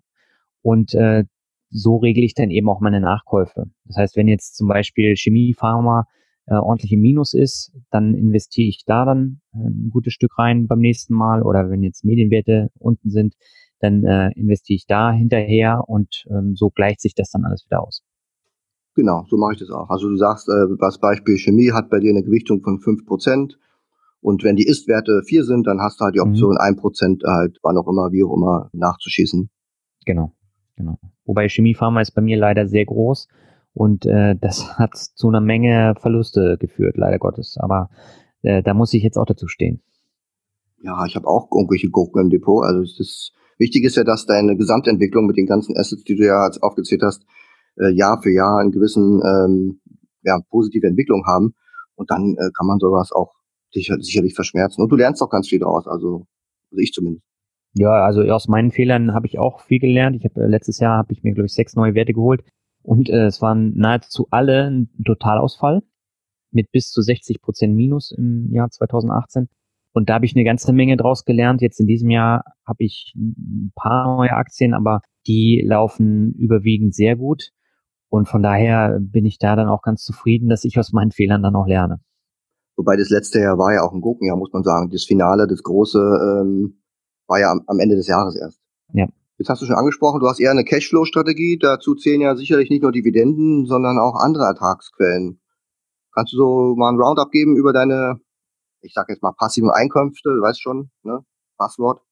Und äh, so regle ich dann eben auch meine Nachkäufe. Das heißt, wenn jetzt zum Beispiel Chemie, Pharma äh, ordentlich im Minus ist, dann investiere ich da dann äh, ein gutes Stück rein beim nächsten Mal. Oder wenn jetzt Medienwerte unten sind, dann äh, investiere ich da hinterher und ähm, so gleicht sich das dann alles wieder aus. Genau, so mache ich das auch. Also du sagst, äh, was Beispiel Chemie hat bei dir eine Gewichtung von fünf Prozent. Und wenn die Ist-Werte vier sind, dann hast du halt die mhm. Option, ein mhm. Prozent halt, wann auch immer, wie auch immer, nachzuschießen. Genau, genau. Wobei Chemiepharma ist bei mir leider sehr groß und äh, das hat zu einer Menge Verluste geführt, leider Gottes. Aber äh, da muss ich jetzt auch dazu stehen. Ja, ich habe auch irgendwelche Gurken im Depot. Also das Wichtige ist ja, dass deine Gesamtentwicklung mit den ganzen Assets, die du ja jetzt aufgezählt hast, äh, Jahr für Jahr einen gewissen ähm, ja, positive Entwicklung haben. Und dann äh, kann man sowas auch sicher, sicherlich verschmerzen. Und du lernst auch ganz viel daraus, also, also ich zumindest. Ja, also aus meinen Fehlern habe ich auch viel gelernt. Ich habe äh, letztes Jahr habe ich mir glaube ich sechs neue Werte geholt und äh, es waren nahezu alle ein Totalausfall mit bis zu 60 Prozent Minus im Jahr 2018. Und da habe ich eine ganze Menge draus gelernt. Jetzt in diesem Jahr habe ich ein paar neue Aktien, aber die laufen überwiegend sehr gut. Und von daher bin ich da dann auch ganz zufrieden, dass ich aus meinen Fehlern dann auch lerne. Wobei das letzte Jahr war ja auch ein Gurkenjahr, muss man sagen. Das Finale, das große, ähm, war ja am, am Ende des Jahres erst. Ja. Jetzt hast du schon angesprochen, du hast eher eine Cashflow-Strategie. Dazu zählen ja sicherlich nicht nur Dividenden, sondern auch andere Ertragsquellen. Kannst du so mal ein Roundup geben über deine, ich sag jetzt mal passiven Einkünfte, du weißt schon, ne? Passwort.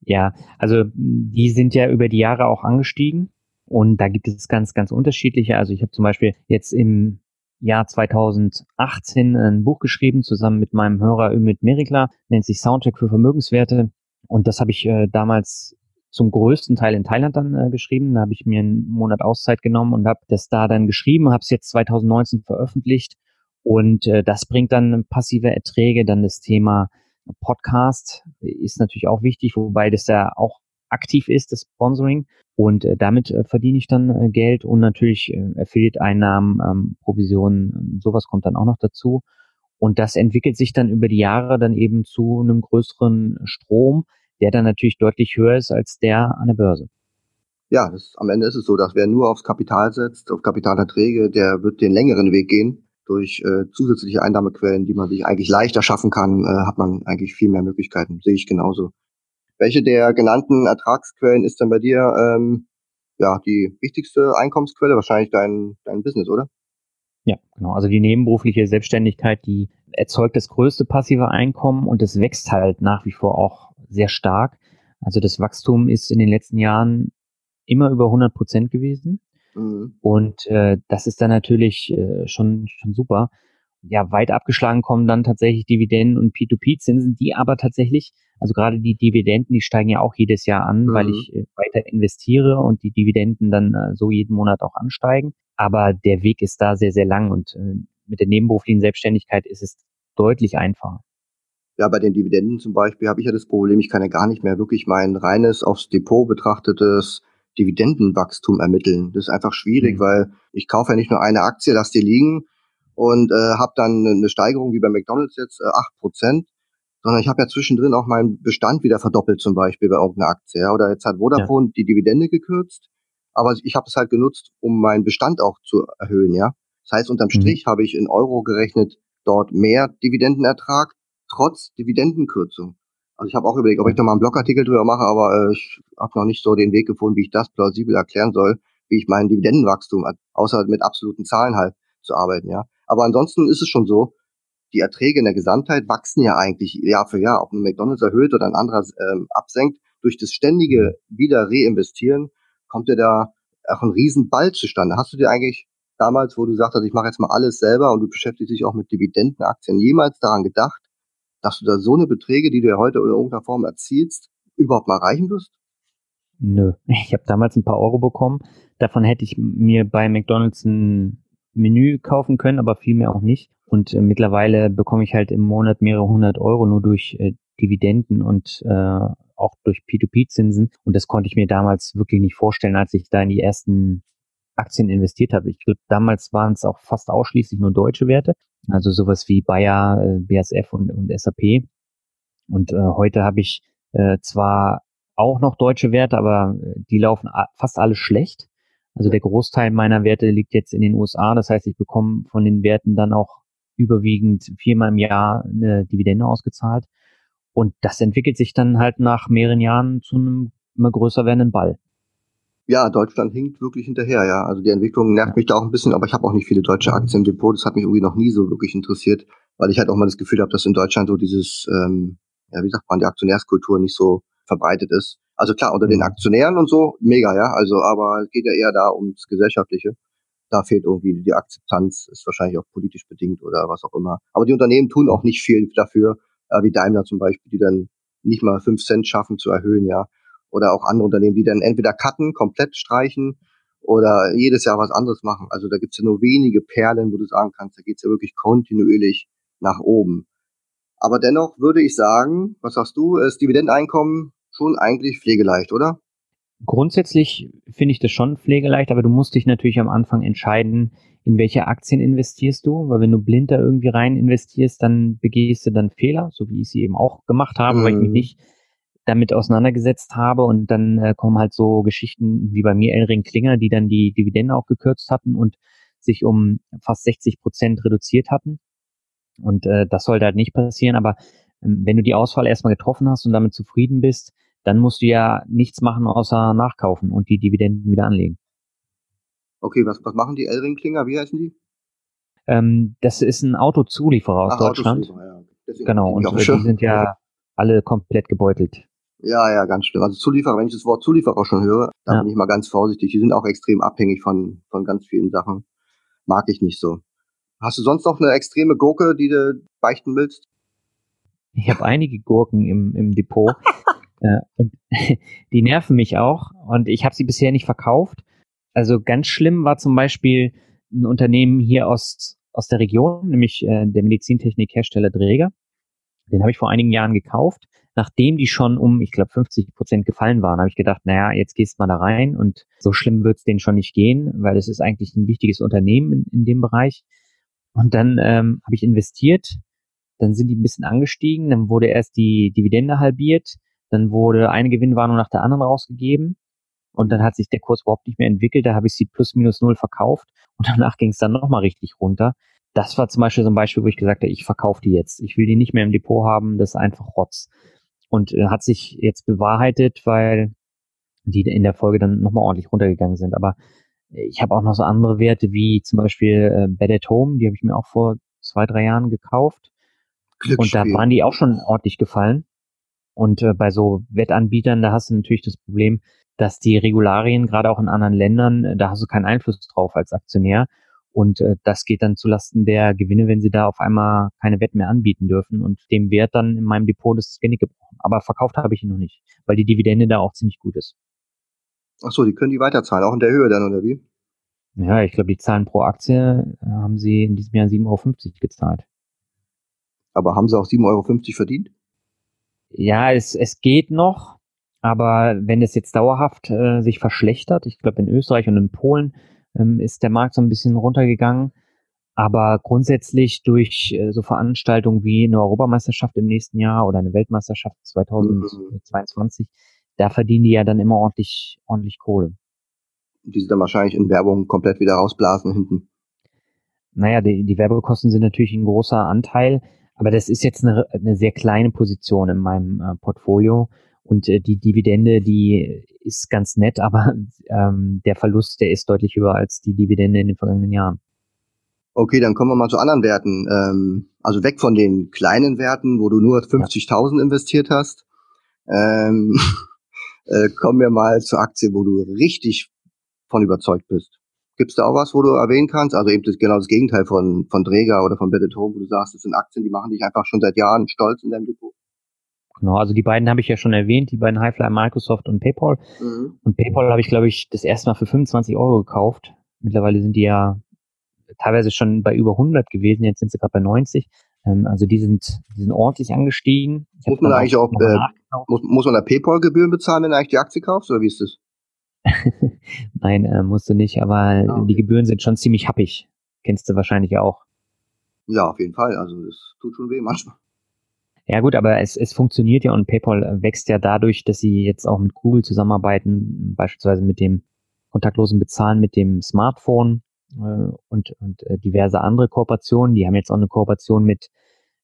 Ja, also die sind ja über die Jahre auch angestiegen und da gibt es ganz, ganz unterschiedliche. Also ich habe zum Beispiel jetzt im Jahr 2018 ein Buch geschrieben, zusammen mit meinem Hörer Ümit Merikla, nennt sich Soundtrack für Vermögenswerte. Und das habe ich äh, damals zum größten Teil in Thailand dann äh, geschrieben. Da habe ich mir einen Monat Auszeit genommen und habe das da dann geschrieben, habe es jetzt 2019 veröffentlicht. Und äh, das bringt dann passive Erträge. Dann das Thema Podcast ist natürlich auch wichtig, wobei das ja auch aktiv ist, das Sponsoring. Und äh, damit äh, verdiene ich dann äh, Geld und natürlich äh, Affiliate-Einnahmen, ähm, Provisionen, ähm, sowas kommt dann auch noch dazu. Und das entwickelt sich dann über die Jahre dann eben zu einem größeren Strom, der dann natürlich deutlich höher ist als der an der Börse. Ja, das, am Ende ist es so, dass wer nur aufs Kapital setzt, auf Kapitalerträge, der wird den längeren Weg gehen. Durch äh, zusätzliche Einnahmequellen, die man sich eigentlich leichter schaffen kann, äh, hat man eigentlich viel mehr Möglichkeiten. Sehe ich genauso. Welche der genannten Ertragsquellen ist denn bei dir ähm, ja die wichtigste Einkommensquelle? Wahrscheinlich dein, dein Business, oder? Ja, genau. Also die nebenberufliche Selbstständigkeit, die erzeugt das größte passive Einkommen und es wächst halt nach wie vor auch sehr stark. Also das Wachstum ist in den letzten Jahren immer über 100 Prozent gewesen. Mhm. Und äh, das ist dann natürlich äh, schon, schon super. Ja, weit abgeschlagen kommen dann tatsächlich Dividenden und P2P-Zinsen, die aber tatsächlich, also gerade die Dividenden, die steigen ja auch jedes Jahr an, mhm. weil ich äh, weiter investiere und die Dividenden dann äh, so jeden Monat auch ansteigen. Aber der Weg ist da sehr, sehr lang und äh, mit der nebenberuflichen Selbstständigkeit ist es deutlich einfacher. Ja, bei den Dividenden zum Beispiel habe ich ja das Problem, ich kann ja gar nicht mehr wirklich mein reines aufs Depot betrachtetes Dividendenwachstum ermitteln. Das ist einfach schwierig, mhm. weil ich kaufe ja nicht nur eine Aktie, lass die liegen und äh, habe dann eine Steigerung wie bei McDonalds jetzt äh, 8%, sondern ich habe ja zwischendrin auch meinen Bestand wieder verdoppelt zum Beispiel bei irgendeiner Aktie. Ja? Oder jetzt hat Vodafone ja. die Dividende gekürzt, aber ich habe es halt genutzt, um meinen Bestand auch zu erhöhen. Ja, Das heißt, unterm mhm. Strich mhm. habe ich in Euro gerechnet dort mehr Dividendenertrag, trotz Dividendenkürzung. Also ich habe auch überlegt, ob ich da mal einen Blogartikel drüber mache, aber äh, ich habe noch nicht so den Weg gefunden, wie ich das plausibel erklären soll, wie ich mein Dividendenwachstum, außer mit absoluten Zahlen halt zu arbeiten, ja. Aber ansonsten ist es schon so, die Erträge in der Gesamtheit wachsen ja eigentlich Jahr für Jahr. Ob ein McDonalds erhöht oder ein anderer ähm, absenkt, durch das ständige wieder reinvestieren kommt ja da auch ein Riesenball zustande. Hast du dir eigentlich damals, wo du sagtest, ich mache jetzt mal alles selber und du beschäftigst dich auch mit Dividendenaktien, jemals daran gedacht, dass du da so eine Beträge, die du ja heute in irgendeiner Form erzielst, überhaupt mal erreichen wirst? Nö, ich habe damals ein paar Euro bekommen. Davon hätte ich mir bei McDonald's ein Menü kaufen können, aber viel mehr auch nicht. Und äh, mittlerweile bekomme ich halt im Monat mehrere hundert Euro nur durch äh, Dividenden und äh, auch durch P2P-Zinsen. Und das konnte ich mir damals wirklich nicht vorstellen, als ich da in die ersten Aktien investiert habe. Ich glaube, damals waren es auch fast ausschließlich nur deutsche Werte, also sowas wie Bayer, äh, BASF und, und SAP. Und äh, heute habe ich äh, zwar auch noch deutsche Werte, aber äh, die laufen fast alle schlecht. Also der Großteil meiner Werte liegt jetzt in den USA. Das heißt, ich bekomme von den Werten dann auch überwiegend viermal im Jahr eine Dividende ausgezahlt. Und das entwickelt sich dann halt nach mehreren Jahren zu einem immer größer werdenden Ball. Ja, Deutschland hinkt wirklich hinterher, ja. Also die Entwicklung nervt mich da auch ein bisschen, aber ich habe auch nicht viele deutsche Aktien im Depot. Das hat mich irgendwie noch nie so wirklich interessiert, weil ich halt auch mal das Gefühl habe, dass in Deutschland so dieses, ähm, ja, wie sagt man, die Aktionärskultur nicht so verbreitet ist. Also klar, unter den mhm. Aktionären und so, mega, ja. Also, aber es geht ja eher da ums Gesellschaftliche. Da fehlt irgendwie die Akzeptanz, ist wahrscheinlich auch politisch bedingt oder was auch immer. Aber die Unternehmen tun auch nicht viel dafür, äh, wie Daimler zum Beispiel, die dann nicht mal fünf Cent schaffen zu erhöhen, ja. Oder auch andere Unternehmen, die dann entweder cutten, komplett streichen oder jedes Jahr was anderes machen. Also da gibt's ja nur wenige Perlen, wo du sagen kannst, da geht's ja wirklich kontinuierlich nach oben. Aber dennoch würde ich sagen, was sagst du, ist Dividendeinkommen schon eigentlich pflegeleicht, oder? Grundsätzlich finde ich das schon pflegeleicht, aber du musst dich natürlich am Anfang entscheiden, in welche Aktien investierst du, weil wenn du blind da irgendwie rein investierst, dann begehst du dann Fehler, so wie ich sie eben auch gemacht habe, mhm. weil ich mich mhm. nicht damit auseinandergesetzt habe und dann äh, kommen halt so Geschichten wie bei mir Elring Klinger, die dann die Dividende auch gekürzt hatten und sich um fast 60 Prozent reduziert hatten. Und äh, das sollte halt nicht passieren, aber äh, wenn du die Auswahl erstmal getroffen hast und damit zufrieden bist, dann musst du ja nichts machen außer nachkaufen und die Dividenden wieder anlegen. Okay, was, was machen die Elring-Klinger? Wie heißen die? Ähm, das ist ein Autozulieferer aus Ach, Deutschland. Ja. genau, und die sind ja alle komplett gebeutelt. Ja, ja, ganz schlimm. Also Zulieferer, wenn ich das Wort Zulieferer schon höre, dann ja. bin ich mal ganz vorsichtig. Die sind auch extrem abhängig von, von ganz vielen Sachen. Mag ich nicht so. Hast du sonst noch eine extreme Gurke, die du beichten willst? Ich habe einige Gurken im, im Depot. äh, und die nerven mich auch. Und ich habe sie bisher nicht verkauft. Also ganz schlimm war zum Beispiel ein Unternehmen hier aus, aus der Region, nämlich äh, der Medizintechnikhersteller Dräger. Den habe ich vor einigen Jahren gekauft. Nachdem die schon um, ich glaube, 50 Prozent gefallen waren, habe ich gedacht, naja, jetzt gehst mal da rein und so schlimm wird es denen schon nicht gehen, weil es ist eigentlich ein wichtiges Unternehmen in, in dem Bereich. Und dann ähm, habe ich investiert, dann sind die ein bisschen angestiegen, dann wurde erst die Dividende halbiert, dann wurde eine Gewinnwarnung nach der anderen rausgegeben und dann hat sich der Kurs überhaupt nicht mehr entwickelt. Da habe ich sie plus minus null verkauft und danach ging es dann nochmal richtig runter. Das war zum Beispiel so ein Beispiel, wo ich gesagt habe, ich verkaufe die jetzt. Ich will die nicht mehr im Depot haben, das ist einfach Rotz. Und äh, hat sich jetzt bewahrheitet, weil die in der Folge dann nochmal ordentlich runtergegangen sind. Aber ich habe auch noch so andere Werte wie zum Beispiel äh, Bed at Home, die habe ich mir auch vor zwei, drei Jahren gekauft. Und da waren die auch schon ordentlich gefallen. Und äh, bei so Wettanbietern, da hast du natürlich das Problem, dass die Regularien, gerade auch in anderen Ländern, äh, da hast du keinen Einfluss drauf als Aktionär. Und äh, das geht dann zulasten der Gewinne, wenn sie da auf einmal keine Wetten mehr anbieten dürfen und dem Wert dann in meinem Depot das Genick gebrochen. Aber verkauft habe ich ihn noch nicht, weil die Dividende da auch ziemlich gut ist. Ach so, die können die weiterzahlen, auch in der Höhe dann, oder wie? Ja, ich glaube, die Zahlen pro Aktie äh, haben sie in diesem Jahr 7,50 Euro gezahlt. Aber haben sie auch 7,50 Euro verdient? Ja, es, es geht noch. Aber wenn es jetzt dauerhaft äh, sich verschlechtert, ich glaube in Österreich und in Polen ähm, ist der Markt so ein bisschen runtergegangen. Aber grundsätzlich durch äh, so Veranstaltungen wie eine Europameisterschaft im nächsten Jahr oder eine Weltmeisterschaft 2022, mhm. da verdienen die ja dann immer ordentlich, ordentlich Kohle. Die sie dann wahrscheinlich in Werbung komplett wieder rausblasen hinten. Naja, die, die Werbekosten sind natürlich ein großer Anteil, Aber das ist jetzt eine, eine sehr kleine Position in meinem äh, Portfolio. Und äh, die Dividende, die ist ganz nett, aber ähm, der Verlust, der ist deutlich höher als die Dividende in den vergangenen Jahren. Okay, dann kommen wir mal zu anderen Werten. Ähm, also weg von den kleinen Werten, wo du nur 50.000 investiert hast. Ähm, äh, kommen wir mal zur Aktie, wo du richtig von überzeugt bist. Gibt es da auch was, wo du erwähnen kannst? Also eben das, genau das Gegenteil von, von Dräger oder von Betted Home, wo du sagst, das sind Aktien, die machen dich einfach schon seit Jahren stolz in deinem Depot. Genau, also die beiden habe ich ja schon erwähnt, die beiden Highflyer, Microsoft und PayPal. Mhm. Und PayPal habe ich, glaube ich, das erste Mal für 25 Euro gekauft. Mittlerweile sind die ja teilweise schon bei über 100 gewesen, jetzt sind sie gerade bei 90. Ähm, also die sind, die sind ordentlich angestiegen. Ich muss man eigentlich auch, äh, muss, muss man da PayPal-Gebühren bezahlen, wenn du eigentlich die Aktie kaufst, oder wie ist das? Nein, äh, musst du nicht, aber ah, okay. die Gebühren sind schon ziemlich happig. Kennst du wahrscheinlich auch. Ja, auf jeden Fall. Also das tut schon weh manchmal. Ja gut, aber es, es funktioniert ja und PayPal wächst ja dadurch, dass sie jetzt auch mit Google zusammenarbeiten, beispielsweise mit dem kontaktlosen Bezahlen mit dem Smartphone äh, und, und äh, diverse andere Kooperationen. Die haben jetzt auch eine Kooperation mit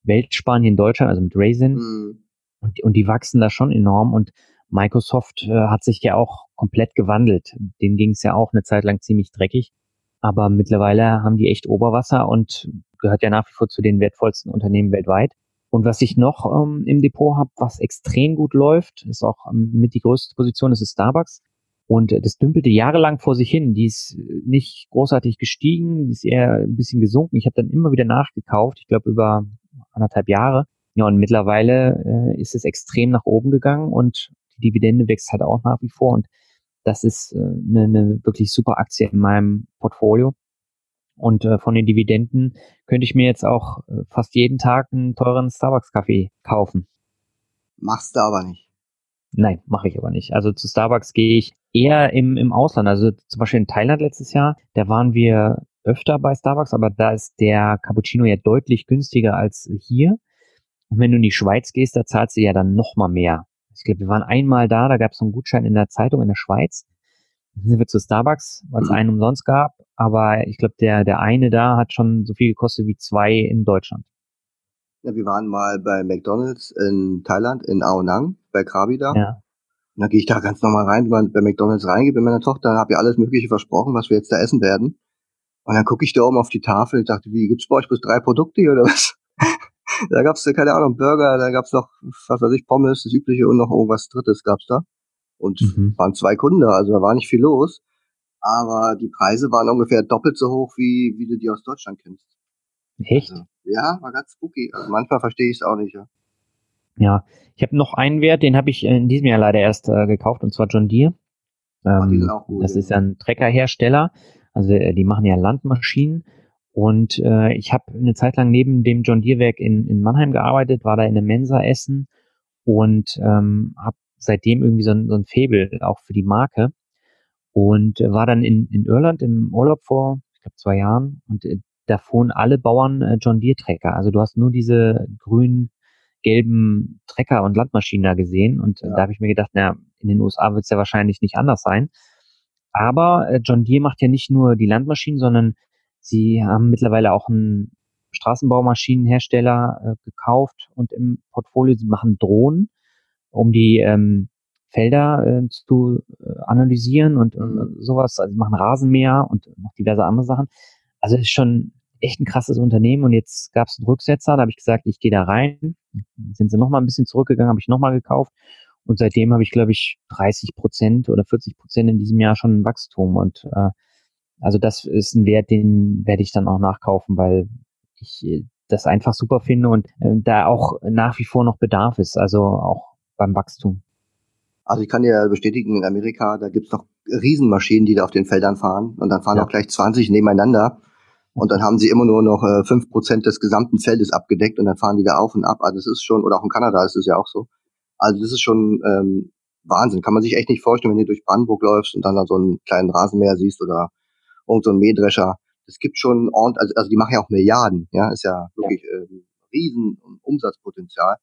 Weltspanien Deutschland, also mit Raisin. Mhm. Und, und die wachsen da schon enorm und Microsoft äh, hat sich ja auch komplett gewandelt. Denen ging es ja auch eine Zeit lang ziemlich dreckig. Aber mittlerweile haben die echt Oberwasser und gehört ja nach wie vor zu den wertvollsten Unternehmen weltweit. Und was ich noch ähm, im Depot habe, was extrem gut läuft, ist auch ähm, mit die größte Position, das ist Starbucks. Und äh, das dümpelte jahrelang vor sich hin. Die ist nicht großartig gestiegen, die ist eher ein bisschen gesunken. Ich habe dann immer wieder nachgekauft, ich glaube über anderthalb Jahre. Ja, und mittlerweile äh, ist es extrem nach oben gegangen und die Dividende wächst halt auch nach wie vor. Und das ist äh, eine, eine wirklich super Aktie in meinem Portfolio. Und äh, von den Dividenden könnte ich mir jetzt auch äh, fast jeden Tag einen teuren Starbucks-Kaffee kaufen. Machst du aber nicht. Nein, mache ich aber nicht. Also zu Starbucks gehe ich eher im, im Ausland. Also zum Beispiel in Thailand letztes Jahr, da waren wir öfter bei Starbucks, aber da ist der Cappuccino ja deutlich günstiger als hier. Und wenn du in die Schweiz gehst, da zahlst du ja dann noch mal mehr. Ich glaube, wir waren einmal da, da gab es so einen Gutschein in der Zeitung in der Schweiz. Dann sind wir zu Starbucks, weil es einen umsonst gab. Aber ich glaube, der, der eine da hat schon so viel gekostet wie zwei in Deutschland. Ja, wir waren mal bei McDonalds in Thailand, in Aonang, bei Krabi da. Ja. Und dann gehe ich da ganz normal rein, wie man bei McDonalds reingeht mit meiner Tochter, habe ihr alles Mögliche versprochen, was wir jetzt da essen werden. Und dann gucke ich da oben auf die Tafel und dachte, wie, gibt's bei euch bloß drei Produkte hier oder was? da gab's keine Ahnung, Burger, da gab's noch, was weiß ich, Pommes, das Übliche und noch irgendwas Drittes gab's da. Und mhm. waren zwei Kunden also da war nicht viel los. Aber die Preise waren ungefähr doppelt so hoch, wie, wie du die aus Deutschland kennst. Echt? Also, ja, war ganz spooky. Also manchmal verstehe ich es auch nicht, ja. Ja, ich habe noch einen Wert, den habe ich in diesem Jahr leider erst äh, gekauft, und zwar John Deere. Ähm, Ach, gut, das ja. ist ja ein Treckerhersteller. Also äh, die machen ja Landmaschinen. Und äh, ich habe eine Zeit lang neben dem John Deere Werk in, in Mannheim gearbeitet, war da in der Mensa essen und ähm, habe seitdem irgendwie so ein, so ein Faible auch für die Marke und äh, war dann in, in Irland im Urlaub vor, ich glaube, zwei Jahren und äh, da fuhren alle Bauern äh, John Deere Trecker. Also du hast nur diese grünen, gelben Trecker und Landmaschinen da gesehen und ja. da habe ich mir gedacht, na, in den USA wird es ja wahrscheinlich nicht anders sein. Aber äh, John Deere macht ja nicht nur die Landmaschinen, sondern sie haben mittlerweile auch einen Straßenbaumaschinenhersteller äh, gekauft und im Portfolio, sie machen Drohnen, um die ähm, Felder äh, zu äh, analysieren und, und mhm. sowas. Also machen Rasenmäher und noch diverse andere Sachen. Also ist schon echt ein krasses Unternehmen und jetzt gab es einen Rücksetzer, da habe ich gesagt, ich gehe da rein. Sind sie nochmal ein bisschen zurückgegangen, habe ich nochmal gekauft und seitdem habe ich, glaube ich, 30 Prozent oder 40 Prozent in diesem Jahr schon ein Wachstum. Und äh, also das ist ein Wert, den werde ich dann auch nachkaufen, weil ich äh, das einfach super finde und äh, da auch nach wie vor noch Bedarf ist, also auch beim Wachstum. Also ich kann dir bestätigen, in Amerika, da gibt's noch Riesenmaschinen, die da auf den Feldern fahren und dann fahren ja. auch gleich 20 nebeneinander und dann haben sie immer nur noch äh, fünf äh, Prozent des gesamten Feldes abgedeckt und dann fahren die da auf und ab. Also das ist schon, oder auch in Kanada ist es ja auch so. Also das ist schon ähm, Wahnsinn. Kann man sich echt nicht vorstellen, wenn du durch Brandenburg läufst und dann da so einen kleinen Rasenmäher siehst oder irgend so einen Mähdrescher. Das gibt schon ordentlich, also, also die machen ja auch Milliarden, ja, ist ja wirklich ja. Äh, riesen Umsatzpotenzial.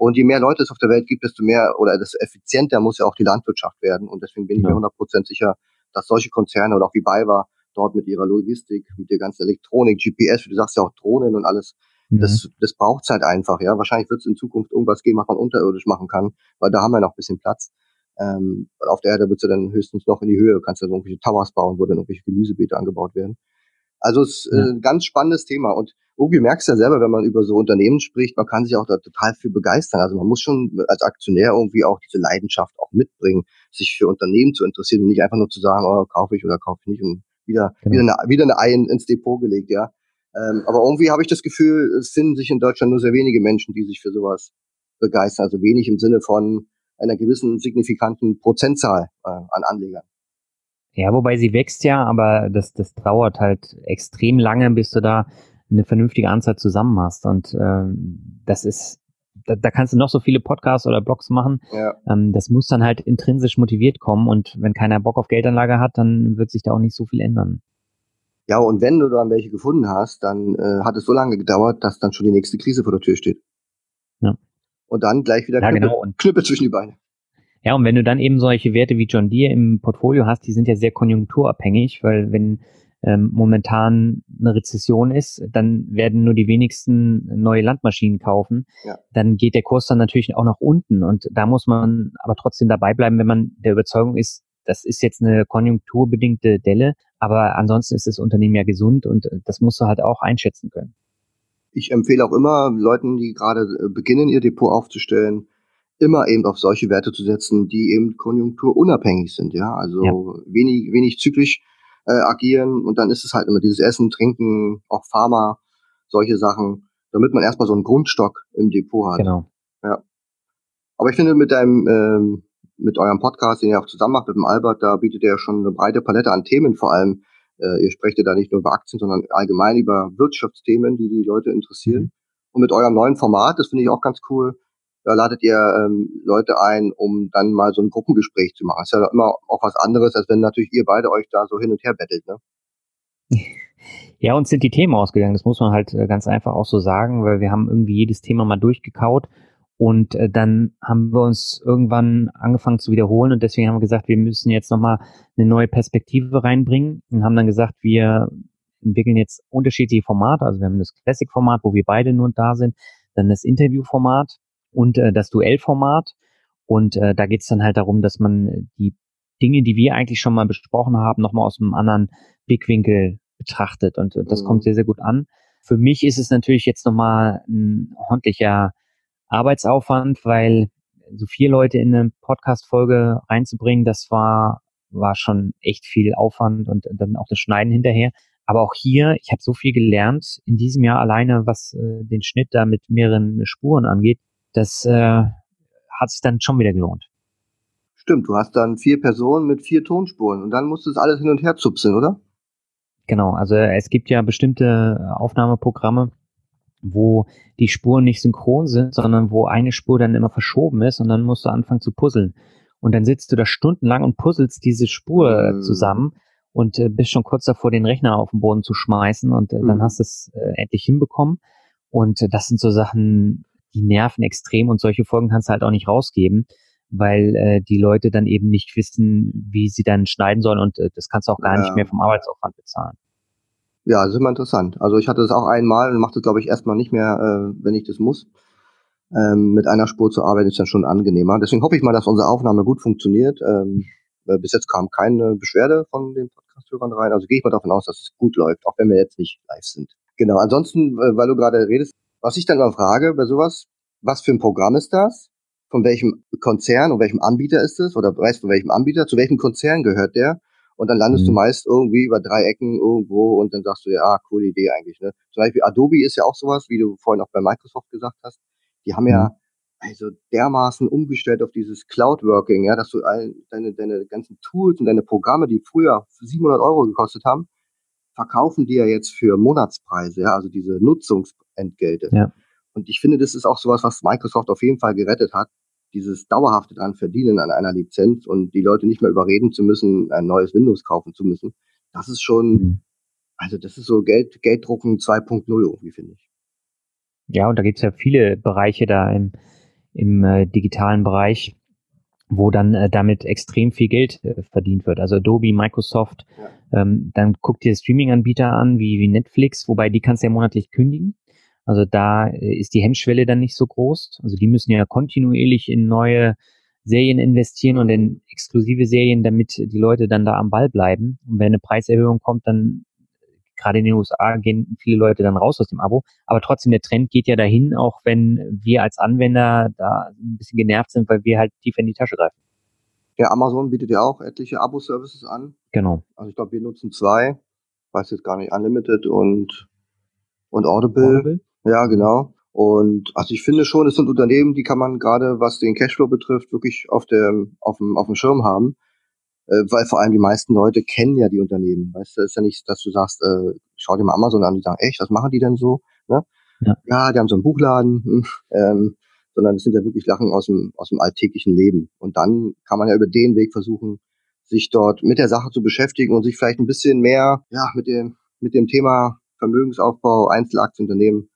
Und je mehr Leute es auf der Welt gibt, desto mehr oder desto effizienter muss ja auch die Landwirtschaft werden. Und deswegen bin ich mir 100% sicher, dass solche Konzerne oder auch wie BayWa dort mit ihrer Logistik, mit der ganzen Elektronik, GPS, wie du sagst ja auch Drohnen und alles, Mhm. Das, das braucht's halt einfach, ja. Wahrscheinlich wird es in Zukunft irgendwas geben, was man unterirdisch machen kann, weil da haben wir noch ein bisschen Platz. Ähm, auf der Erde wird du dann höchstens noch in die Höhe, kannst du dann irgendwelche Towers bauen, wo dann irgendwelche Gemüsebeete angebaut werden. Also es ist äh, ein ganz spannendes Thema und irgendwie merkst du ja selber, wenn man über so Unternehmen spricht, man kann sich auch da total für begeistern. Also man muss schon als Aktionär irgendwie auch diese Leidenschaft auch mitbringen, sich für Unternehmen zu interessieren und nicht einfach nur zu sagen, oh, kaufe ich oder kaufe ich nicht und wieder, genau. wieder, eine, wieder eine Ei ins Depot gelegt, ja. Ähm, aber irgendwie habe ich das Gefühl, es finden sich in Deutschland nur sehr wenige Menschen, die sich für sowas begeistern. Also wenig im Sinne von einer gewissen signifikanten Prozentzahl äh, an Anlegern. Ja, wobei sie wächst ja, aber das, das dauert halt extrem lange, bis du da eine vernünftige Anzahl zusammen hast. Und ähm, das ist, da, da kannst du noch so viele Podcasts oder Blogs machen. Ja. Ähm, das muss dann halt intrinsisch motiviert kommen. Und wenn keiner Bock auf Geldanlage hat, dann wird sich da auch nicht so viel ändern. Ja, und wenn du dann welche gefunden hast, dann äh, hat es so lange gedauert, dass dann schon die nächste Krise vor der Tür steht. Ja. Und dann gleich wieder ja, Knüppel, genau. Knüppel zwischen die Beine. Ja, und wenn du dann eben solche Werte wie John Deere im Portfolio hast, die sind ja sehr konjunkturabhängig, weil wenn ähm, momentan eine Rezession ist, dann werden nur die wenigsten neue Landmaschinen kaufen. Ja. Dann geht der Kurs dann natürlich auch nach unten. Und da muss man aber trotzdem dabei bleiben, wenn man der Überzeugung ist, das ist jetzt eine konjunkturbedingte Delle, aber ansonsten ist das Unternehmen ja gesund und das musst du halt auch einschätzen können. Ich empfehle auch immer Leuten, die gerade äh, beginnen, ihr Depot aufzustellen, immer eben auf solche Werte zu setzen, die eben konjunkturunabhängig sind, ja, also ja. wenig, wenig zyklisch äh, agieren und dann ist es halt immer dieses Essen, Trinken, auch Pharma, solche Sachen, damit man erstmal so einen Grundstock im Depot hat. Genau. Ja. Aber ich finde mit deinem, ähm, mit eurem Podcast, den ihr auch zusammen macht mit dem Albert, da bietet ihr schon eine breite Palette an Themen, vor allem, äh, ihr sprecht ja da nicht nur über Aktien, sondern allgemein über Wirtschaftsthemen, die die Leute interessieren. Mhm. Und mit eurem neuen Format, das finde ich auch ganz cool, da ladet ihr ähm, Leute ein, um dann mal so ein Gruppengespräch zu machen. ist ja immer auch was anderes, als wenn natürlich ihr beide euch da so hin und her bettelt, ne? Ja, uns sind die Themen ausgegangen, das muss man halt äh, ganz einfach auch so sagen, weil wir haben irgendwie jedes Thema mal durchgekaut und äh, dann haben wir uns irgendwann angefangen zu wiederholen und deswegen haben wir gesagt, wir müssen jetzt nochmal eine neue Perspektive reinbringen und haben dann gesagt, wir entwickeln jetzt unterschiedliche Formate. Also wir haben das Classic-Format, wo wir beide nur da sind, dann das Interview-Format und äh, das Duellformat. Und äh, da geht es dann halt darum, dass man die Dinge, die wir eigentlich schon mal besprochen haben, nochmal aus einem anderen Blickwinkel betrachtet. Und äh, das mhm. kommt sehr, sehr gut an. Für mich ist es natürlich jetzt nochmal ein ordentlicher Arbeitsaufwand, weil so vier Leute in eine Podcast-Folge reinzubringen, das war, war schon echt viel Aufwand und dann auch das Schneiden hinterher. Aber auch hier, ich habe so viel gelernt in diesem Jahr alleine, was äh, den Schnitt da mit mehreren Spuren angeht das äh, hat sich dann schon wieder gelohnt. Stimmt, du hast dann vier Personen mit vier Tonspuren und dann musst du es alles hin und her zupseln, oder? Genau, also es gibt ja bestimmte Aufnahmeprogramme, wo die Spuren nicht synchron sind, sondern wo eine Spur dann immer verschoben ist und dann musst du anfangen zu puzzeln. Und dann sitzt du da stundenlang und puzzelst diese Spur mhm. zusammen und äh, bist schon kurz davor, den Rechner auf den Boden zu schmeißen und äh, mhm. dann hast du es äh, endlich hinbekommen. Und äh, das sind so Sachen, die nerven extrem und solche Folgen kannst du halt auch nicht rausgeben, weil äh, die Leute dann eben nicht wissen, wie sie dann schneiden sollen und äh, das kannst du auch gar ja. nicht mehr vom Arbeitsaufwand bezahlen. Ja, das ist immer interessant. Also ich hatte das auch einmal und mache das, glaube ich, erstmal nicht mehr, äh, wenn ich das muss. Ähm, mit einer Spur zu arbeiten ist dann schon angenehmer. Deswegen hoffe ich mal, dass unsere Aufnahme gut funktioniert. Ähm, bis jetzt kam keine Beschwerde von den Podcast-Hörern rein. Also gehe ich mal davon aus, dass es gut läuft, auch wenn wir jetzt nicht live sind. Genau. Ansonsten, äh, weil du gerade redest, was ich dann mal frage bei sowas, was für ein Programm ist das? Von welchem Konzern und welchem Anbieter ist es? Oder weißt du, von welchem Anbieter? Zu welchem Konzern gehört der? Und dann landest mhm. du meist irgendwie über drei Ecken irgendwo und dann sagst du ja, ah, coole Idee eigentlich. Ne? Zum Beispiel Adobe ist ja auch sowas, wie du vorhin auch bei Microsoft gesagt hast. Die haben ja mhm. also dermaßen umgestellt auf dieses Cloud-Working, ja, dass du all deine, deine ganzen Tools und deine Programme, die früher 700 Euro gekostet haben, verkaufen die ja jetzt für Monatspreise, ja, also diese Nutzungsentgelte. Ja. Und ich finde, das ist auch sowas, was Microsoft auf jeden Fall gerettet hat, dieses dauerhafte dran verdienen an einer Lizenz und die Leute nicht mehr überreden zu müssen, ein neues Windows kaufen zu müssen. Das ist schon, mhm. also das ist so Geld, Gelddrucken 2.0 irgendwie, finde ich. Ja, und da gibt es ja viele Bereiche da im, im äh, digitalen Bereich, wo dann äh, damit extrem viel Geld äh, verdient wird. Also Adobe, Microsoft, ja. ähm, dann guck dir Streaming-Anbieter an wie, wie Netflix, wobei die kannst du ja monatlich kündigen. Also da äh, ist die Hemmschwelle dann nicht so groß. Also die müssen ja kontinuierlich in neue Serien investieren und in exklusive Serien, damit die Leute dann da am Ball bleiben. Und wenn eine Preiserhöhung kommt, dann gerade in den USA gehen viele Leute dann raus aus dem Abo. Aber trotzdem, der Trend geht ja dahin, auch wenn wir als Anwender da ein bisschen genervt sind, weil wir halt tief in die Tasche greifen. Ja, Amazon bietet ja auch etliche Abo-Services an. Genau. Also ich glaube, wir nutzen zwei. Weiß jetzt gar nicht, Unlimited und, und Audible. Audible. Ja, genau. Und also ich finde schon, es sind Unternehmen, die kann man gerade, was den Cashflow betrifft, wirklich auf dem, auf dem, auf dem Schirm haben. Äh, weil vor allem die meisten Leute kennen ja die Unternehmen. Weißt du, ist ja nicht, dass du sagst, äh, schau dir mal Amazon an, die sagen, echt, was machen die denn so? Ne? Ja. ja, die haben so einen Buchladen, hm, ähm, sondern es sind ja wirklich Lachen aus dem, aus dem alltäglichen Leben. Und dann kann man ja über den Weg versuchen, sich dort mit der Sache zu beschäftigen und sich vielleicht ein bisschen mehr, ja, mit dem, mit dem Thema Vermögensaufbau, Einzelaktienunternehmen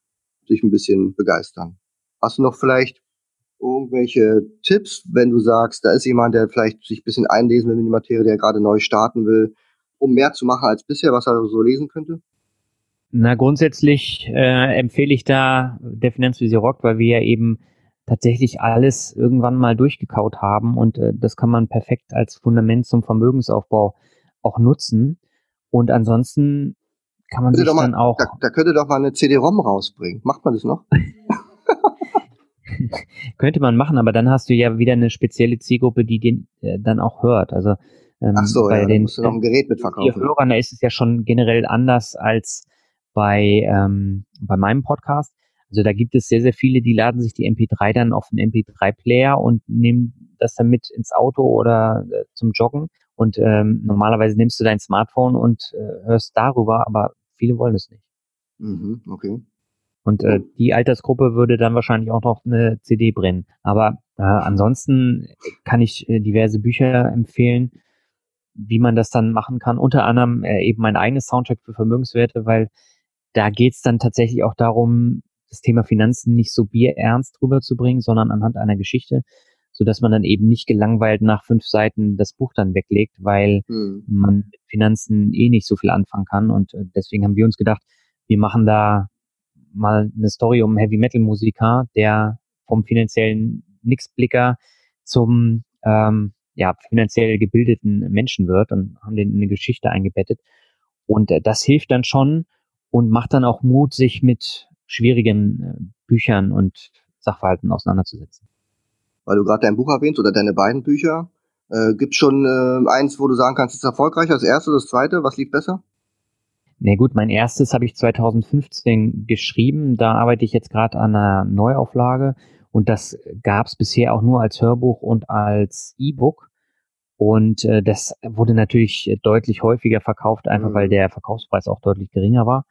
sich ein bisschen begeistern. Hast du noch vielleicht irgendwelche Tipps, wenn du sagst, da ist jemand, der vielleicht sich ein bisschen einlesen will in die Materie, der gerade neu starten will, um mehr zu machen als bisher, was er so lesen könnte? Na, grundsätzlich äh, empfehle ich da der Finanzvisier Rock, weil wir ja eben tatsächlich alles irgendwann mal durchgekaut haben und äh, das kann man perfekt als Fundament zum Vermögensaufbau auch nutzen. Und ansonsten kann man sich mal, dann auch. Da, da könnte doch mal eine CD-ROM rausbringen. Macht man das noch? könnte man machen, aber dann hast du ja wieder eine spezielle Zielgruppe, die den äh, dann auch hört. Also ähm, Ach so, bei ja, den musst du noch ein Gerät mitverkaufen. Hörern, da ist es ja schon generell anders als bei ähm, bei meinem Podcast. Also da gibt es sehr, sehr viele, die laden sich die MP3 dann auf einen MP3-Player und nehmen das dann mit ins Auto oder äh, zum Joggen. Und ähm, normalerweise nimmst du dein Smartphone und äh, hörst darüber, aber viele wollen es nicht. Mhm, okay. Und äh, die Altersgruppe würde dann wahrscheinlich auch noch eine CD brennen. Aber äh, ansonsten kann ich äh, diverse Bücher empfehlen, wie man das dann machen kann. Unter anderem äh, eben mein eigenes Soundtrack für Vermögenswerte, weil da geht's dann tatsächlich auch darum, das Thema Finanzen nicht so bierernst rüberzubringen, sondern anhand einer Geschichte, so dass man dann eben nicht gelangweilt nach fünf Seiten das Buch dann weglegt, weil hm. man mit Finanzen eh nicht so viel anfangen kann. Und äh, deswegen haben wir uns gedacht, wir machen da mal eine Story um Heavy Metal Musiker, der vom finanziellen Nixblicker zum ähm, ja, finanziell gebildeten Menschen wird und haben den in eine Geschichte eingebettet. Und äh, das hilft dann schon und macht dann auch Mut, sich mit schwierigen äh, Büchern und Sachverhalten auseinanderzusetzen. Weil du gerade dein Buch erwähnt oder deine beiden Bücher, äh, gibt schon äh, eins, wo du sagen kannst, ist erfolgreicher, das erste oder das zweite, was lief besser? Na nee, gut, mein erstes habe ich 2015 geschrieben. Da arbeite ich jetzt gerade an einer Neuauflage und das gab es bisher auch nur als Hörbuch und als E-Book. Und äh, das wurde natürlich deutlich häufiger verkauft, einfach mhm. weil der Verkaufspreis auch deutlich geringer war.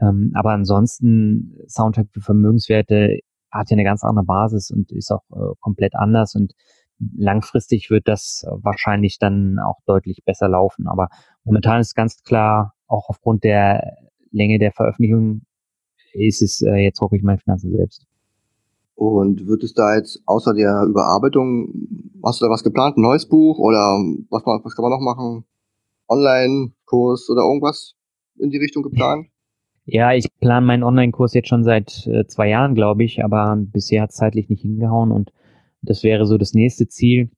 Ähm, aber ansonsten, Soundtrack für Vermögenswerte hat ja eine ganz andere Basis und ist auch äh, komplett anders und langfristig wird das wahrscheinlich dann auch deutlich besser laufen. Aber momentan ist ganz klar, auch aufgrund der Länge der Veröffentlichung ist es äh, jetzt hocke ich meine Finanzen selbst. Und wird es da jetzt außer der Überarbeitung, hast du da was geplant, ein neues Buch oder was, was kann man noch machen? Online-Kurs oder irgendwas in die Richtung geplant? Ja, ich plane meinen Online-Kurs jetzt schon seit äh, zwei Jahren, glaube ich, aber bisher hat es zeitlich nicht hingehauen und das wäre so das nächste Ziel.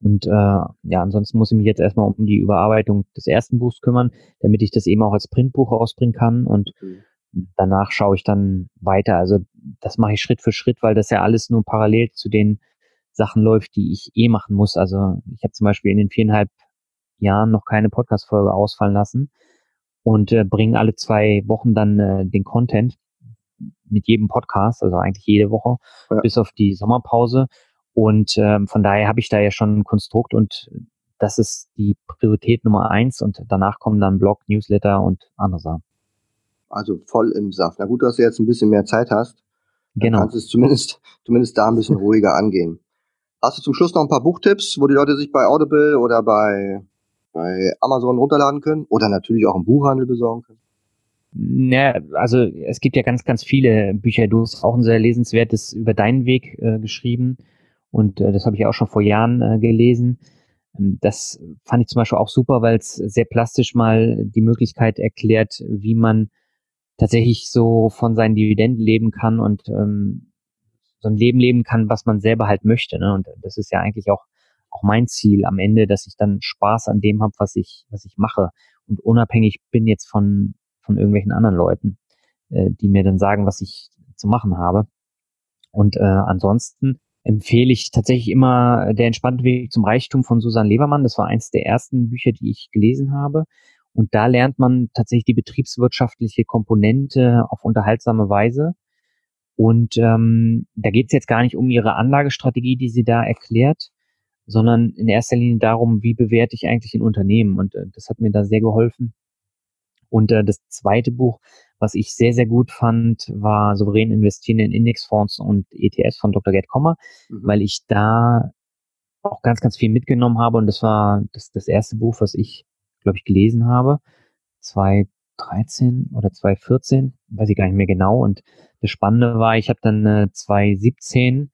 Und äh, ja, ansonsten muss ich mich jetzt erstmal um die Überarbeitung des ersten Buchs kümmern, damit ich das eben auch als Printbuch rausbringen kann. Und mhm. danach schaue ich dann weiter. Also das mache ich Schritt für Schritt, weil das ja alles nur parallel zu den Sachen läuft, die ich eh machen muss. Also ich habe zum Beispiel in den viereinhalb Jahren noch keine Podcast-Folge ausfallen lassen und äh, bringen alle zwei Wochen dann äh, den Content mit jedem Podcast, also eigentlich jede Woche, ja. bis auf die Sommerpause. Und ähm, von daher habe ich da ja schon ein Konstrukt und das ist die Priorität Nummer eins und danach kommen dann Blog, Newsletter und andere Sachen. Also voll im Saft. Na gut, dass du jetzt ein bisschen mehr Zeit hast. Genau. kannst du es zumindest, zumindest da ein bisschen ruhiger angehen. Hast du zum Schluss noch ein paar Buchtipps, wo die Leute sich bei Audible oder bei, bei Amazon runterladen können oder natürlich auch im Buchhandel besorgen können? Ja, also es gibt ja ganz, ganz viele Bücher. Du hast auch ein sehr lesenswertes über deinen Weg äh, geschrieben. Und äh, das habe ich auch schon vor Jahren äh, gelesen. Ähm, das fand ich zum Beispiel auch super, weil es sehr plastisch mal die Möglichkeit erklärt, wie man tatsächlich so von seinen Dividenden leben kann und ähm, so ein Leben leben kann, was man selber halt möchte. Ne? Und das ist ja eigentlich auch auch mein Ziel am Ende, dass ich dann Spaß an dem habe, was ich was ich mache und unabhängig bin jetzt von von irgendwelchen anderen Leuten, äh, die mir dann sagen, was ich zu machen habe. Und äh, ansonsten empfehle ich tatsächlich immer Der entspannte Weg zum Reichtum von Susan Lebermann. Das war eins der ersten Bücher, die ich gelesen habe. Und da lernt man tatsächlich die betriebswirtschaftliche Komponente auf unterhaltsame Weise. Und ähm, da geht es jetzt gar nicht um ihre Anlagestrategie, die sie da erklärt, sondern in erster Linie darum, wie bewerte ich eigentlich ein Unternehmen. Und äh, das hat mir da sehr geholfen. Und äh, das zweite Buch, was ich sehr, sehr gut fand, war Souverän investieren in Indexfonds und ETFs von Dr. Gerd Kommer, mhm. weil ich da auch ganz, ganz viel mitgenommen habe. Und das war das, das erste Buch, was ich, glaube ich, gelesen habe. 2013 oder 2014, weiß ich gar nicht mehr genau. Und das Spannende war, ich habe dann äh, 2017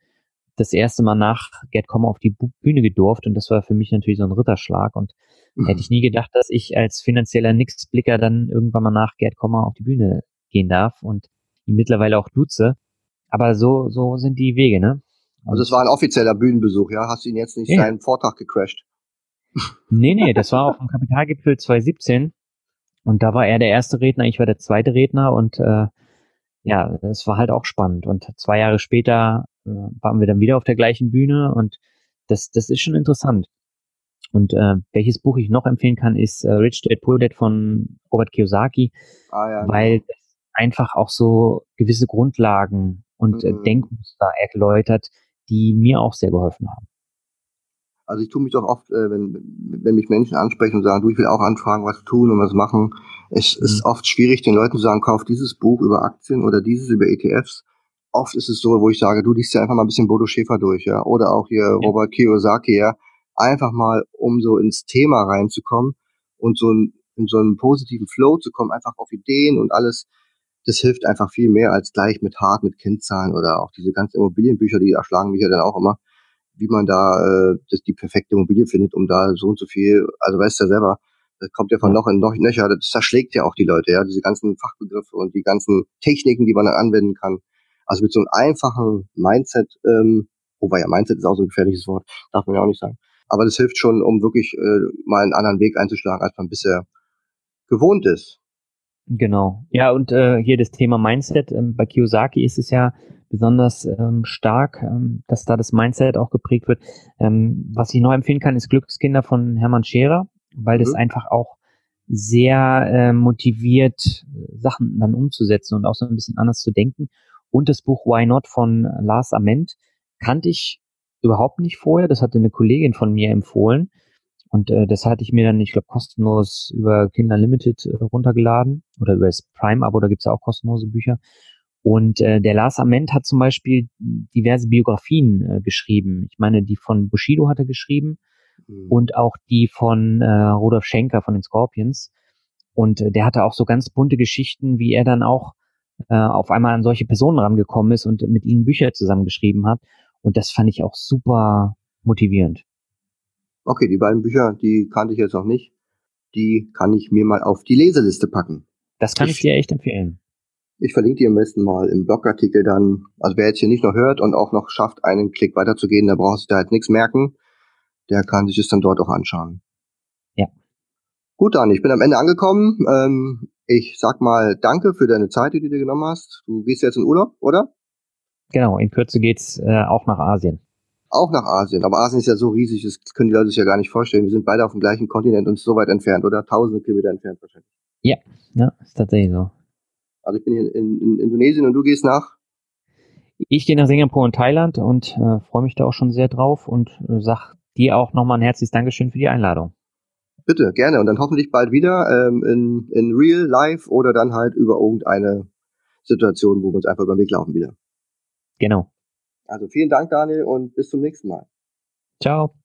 das erste Mal nach Gerd Kommer auf die Bühne gedurft und das war für mich natürlich so ein Ritterschlag und mhm. hätte ich nie gedacht, dass ich als finanzieller Nixblicker dann irgendwann mal nach Gerd Kommer auf die Bühne gehen darf und ihn mittlerweile auch duze. Aber so, so sind die Wege, ne? Also es war ein offizieller Bühnenbesuch, ja? Hast du ihn jetzt nicht ja. seinen Vortrag gecrashed? Nee, nee, das war auf dem Kapitalgipfel 2017 und da war er der erste Redner, ich war der zweite Redner und äh, ja, das war halt auch spannend. Und zwei Jahre später waren wir dann wieder auf der gleichen Bühne und das, das ist schon interessant. Und äh, welches Buch ich noch empfehlen kann, ist äh, Rich Dad Poor Dad von Robert Kiyosaki, ah, ja, weil genau. das einfach auch so gewisse Grundlagen und äh, mhm. äh, Denkmuster erläutert, die mir auch sehr geholfen haben. Also ich tue mich doch oft, äh, wenn, wenn mich Menschen ansprechen und sagen, du, ich will auch anfragen, was tun und was machen. Es mhm. ist oft schwierig, den Leuten zu sagen, kauf dieses Buch über Aktien oder dieses über ETFs, oft ist es so, wo ich sage, du liest ja einfach mal ein bisschen Bodo Schäfer durch, ja, oder auch hier ja. Robert Kiyosaki, ja, einfach mal, um so ins Thema reinzukommen und so ein, in so einen positiven Flow zu kommen, einfach auf Ideen und alles. Das hilft einfach viel mehr als gleich mit hart, mit Kennzahlen oder auch diese ganzen Immobilienbücher, die erschlagen mich ja dann auch immer, wie man da äh, das, die perfekte Immobilie findet, um da so und so viel, also weißt du ja selber, das kommt ja von noch in noch Nöcher, das zerschlägt ja auch die Leute, ja, diese ganzen Fachbegriffe und die ganzen Techniken, die man dann anwenden kann. Also mit so einem einfachen Mindset, ähm, wobei ja Mindset ist auch so ein gefährliches Wort, darf man ja auch nicht sagen. Aber das hilft schon, um wirklich äh, mal einen anderen Weg einzuschlagen, als man bisher gewohnt ist. Genau. Ja, und äh, hier das Thema Mindset. Ähm, bei Kiyosaki ist es ja besonders ähm, stark, ähm, dass da das Mindset auch geprägt wird. Ähm, was ich noch empfehlen kann, ist Glückskinder von Hermann Scherer, weil mhm. das einfach auch sehr äh, motiviert, Sachen dann umzusetzen und auch so ein bisschen anders zu denken. Und das Buch Why Not von Lars Ament kannte ich überhaupt nicht vorher. Das hatte eine Kollegin von mir empfohlen. Und äh, das hatte ich mir dann, ich glaube, kostenlos über Kinder Limited äh, runtergeladen oder über das Prime-Abo, da gibt's ja auch kostenlose Bücher. Und äh, der Lars Ament hat zum Beispiel diverse Biografien äh, geschrieben. Ich meine, die von Bushido hat er geschrieben mhm. und auch die von äh, Rudolf Schenker von den Scorpions. Und äh, der hatte auch so ganz bunte Geschichten, wie er dann auch äh, auf einmal an solche Personen rangekommen ist und mit ihnen Bücher zusammengeschrieben hat. Und das fand ich auch super motivierend. Okay, die beiden Bücher, die kannte ich jetzt noch nicht. Die kann ich mir mal auf die Leseliste packen. Das kann ich, ich dir echt empfehlen. Ich verlinke dir am besten mal im Blogartikel dann. Also wer jetzt hier nicht noch hört und auch noch schafft, einen Klick weiterzugehen, der braucht sich da halt nichts merken. Der kann sich es dann dort auch anschauen. Ja. Gut, dann, ich bin am Ende angekommen. Ähm, ich sag mal danke für deine Zeit, die du dir genommen hast. Du gehst jetzt in Urlaub, oder? Genau, in Kürze geht's äh, auch nach Asien. Auch nach Asien. Aber Asien ist ja so riesig, das können die Leute sich ja gar nicht vorstellen. Wir sind beide auf dem gleichen Kontinent und so weit entfernt, oder? Tausende Kilometer entfernt wahrscheinlich. Ja, ja, ist tatsächlich so. Also ich bin hier in, in Indonesien und du gehst nach? Ich gehe nach Singapur und Thailand und äh, freue mich da auch schon sehr drauf und äh, sag dir auch nochmal ein herzliches Dankeschön für die Einladung. Bitte, gerne. Und dann hoffentlich bald wieder ähm, in, in real, live oder dann halt über irgendeine Situation, wo wir uns einfach über den Weg laufen wieder. Genau. Also vielen Dank, Daniel, und bis zum nächsten Mal. Ciao.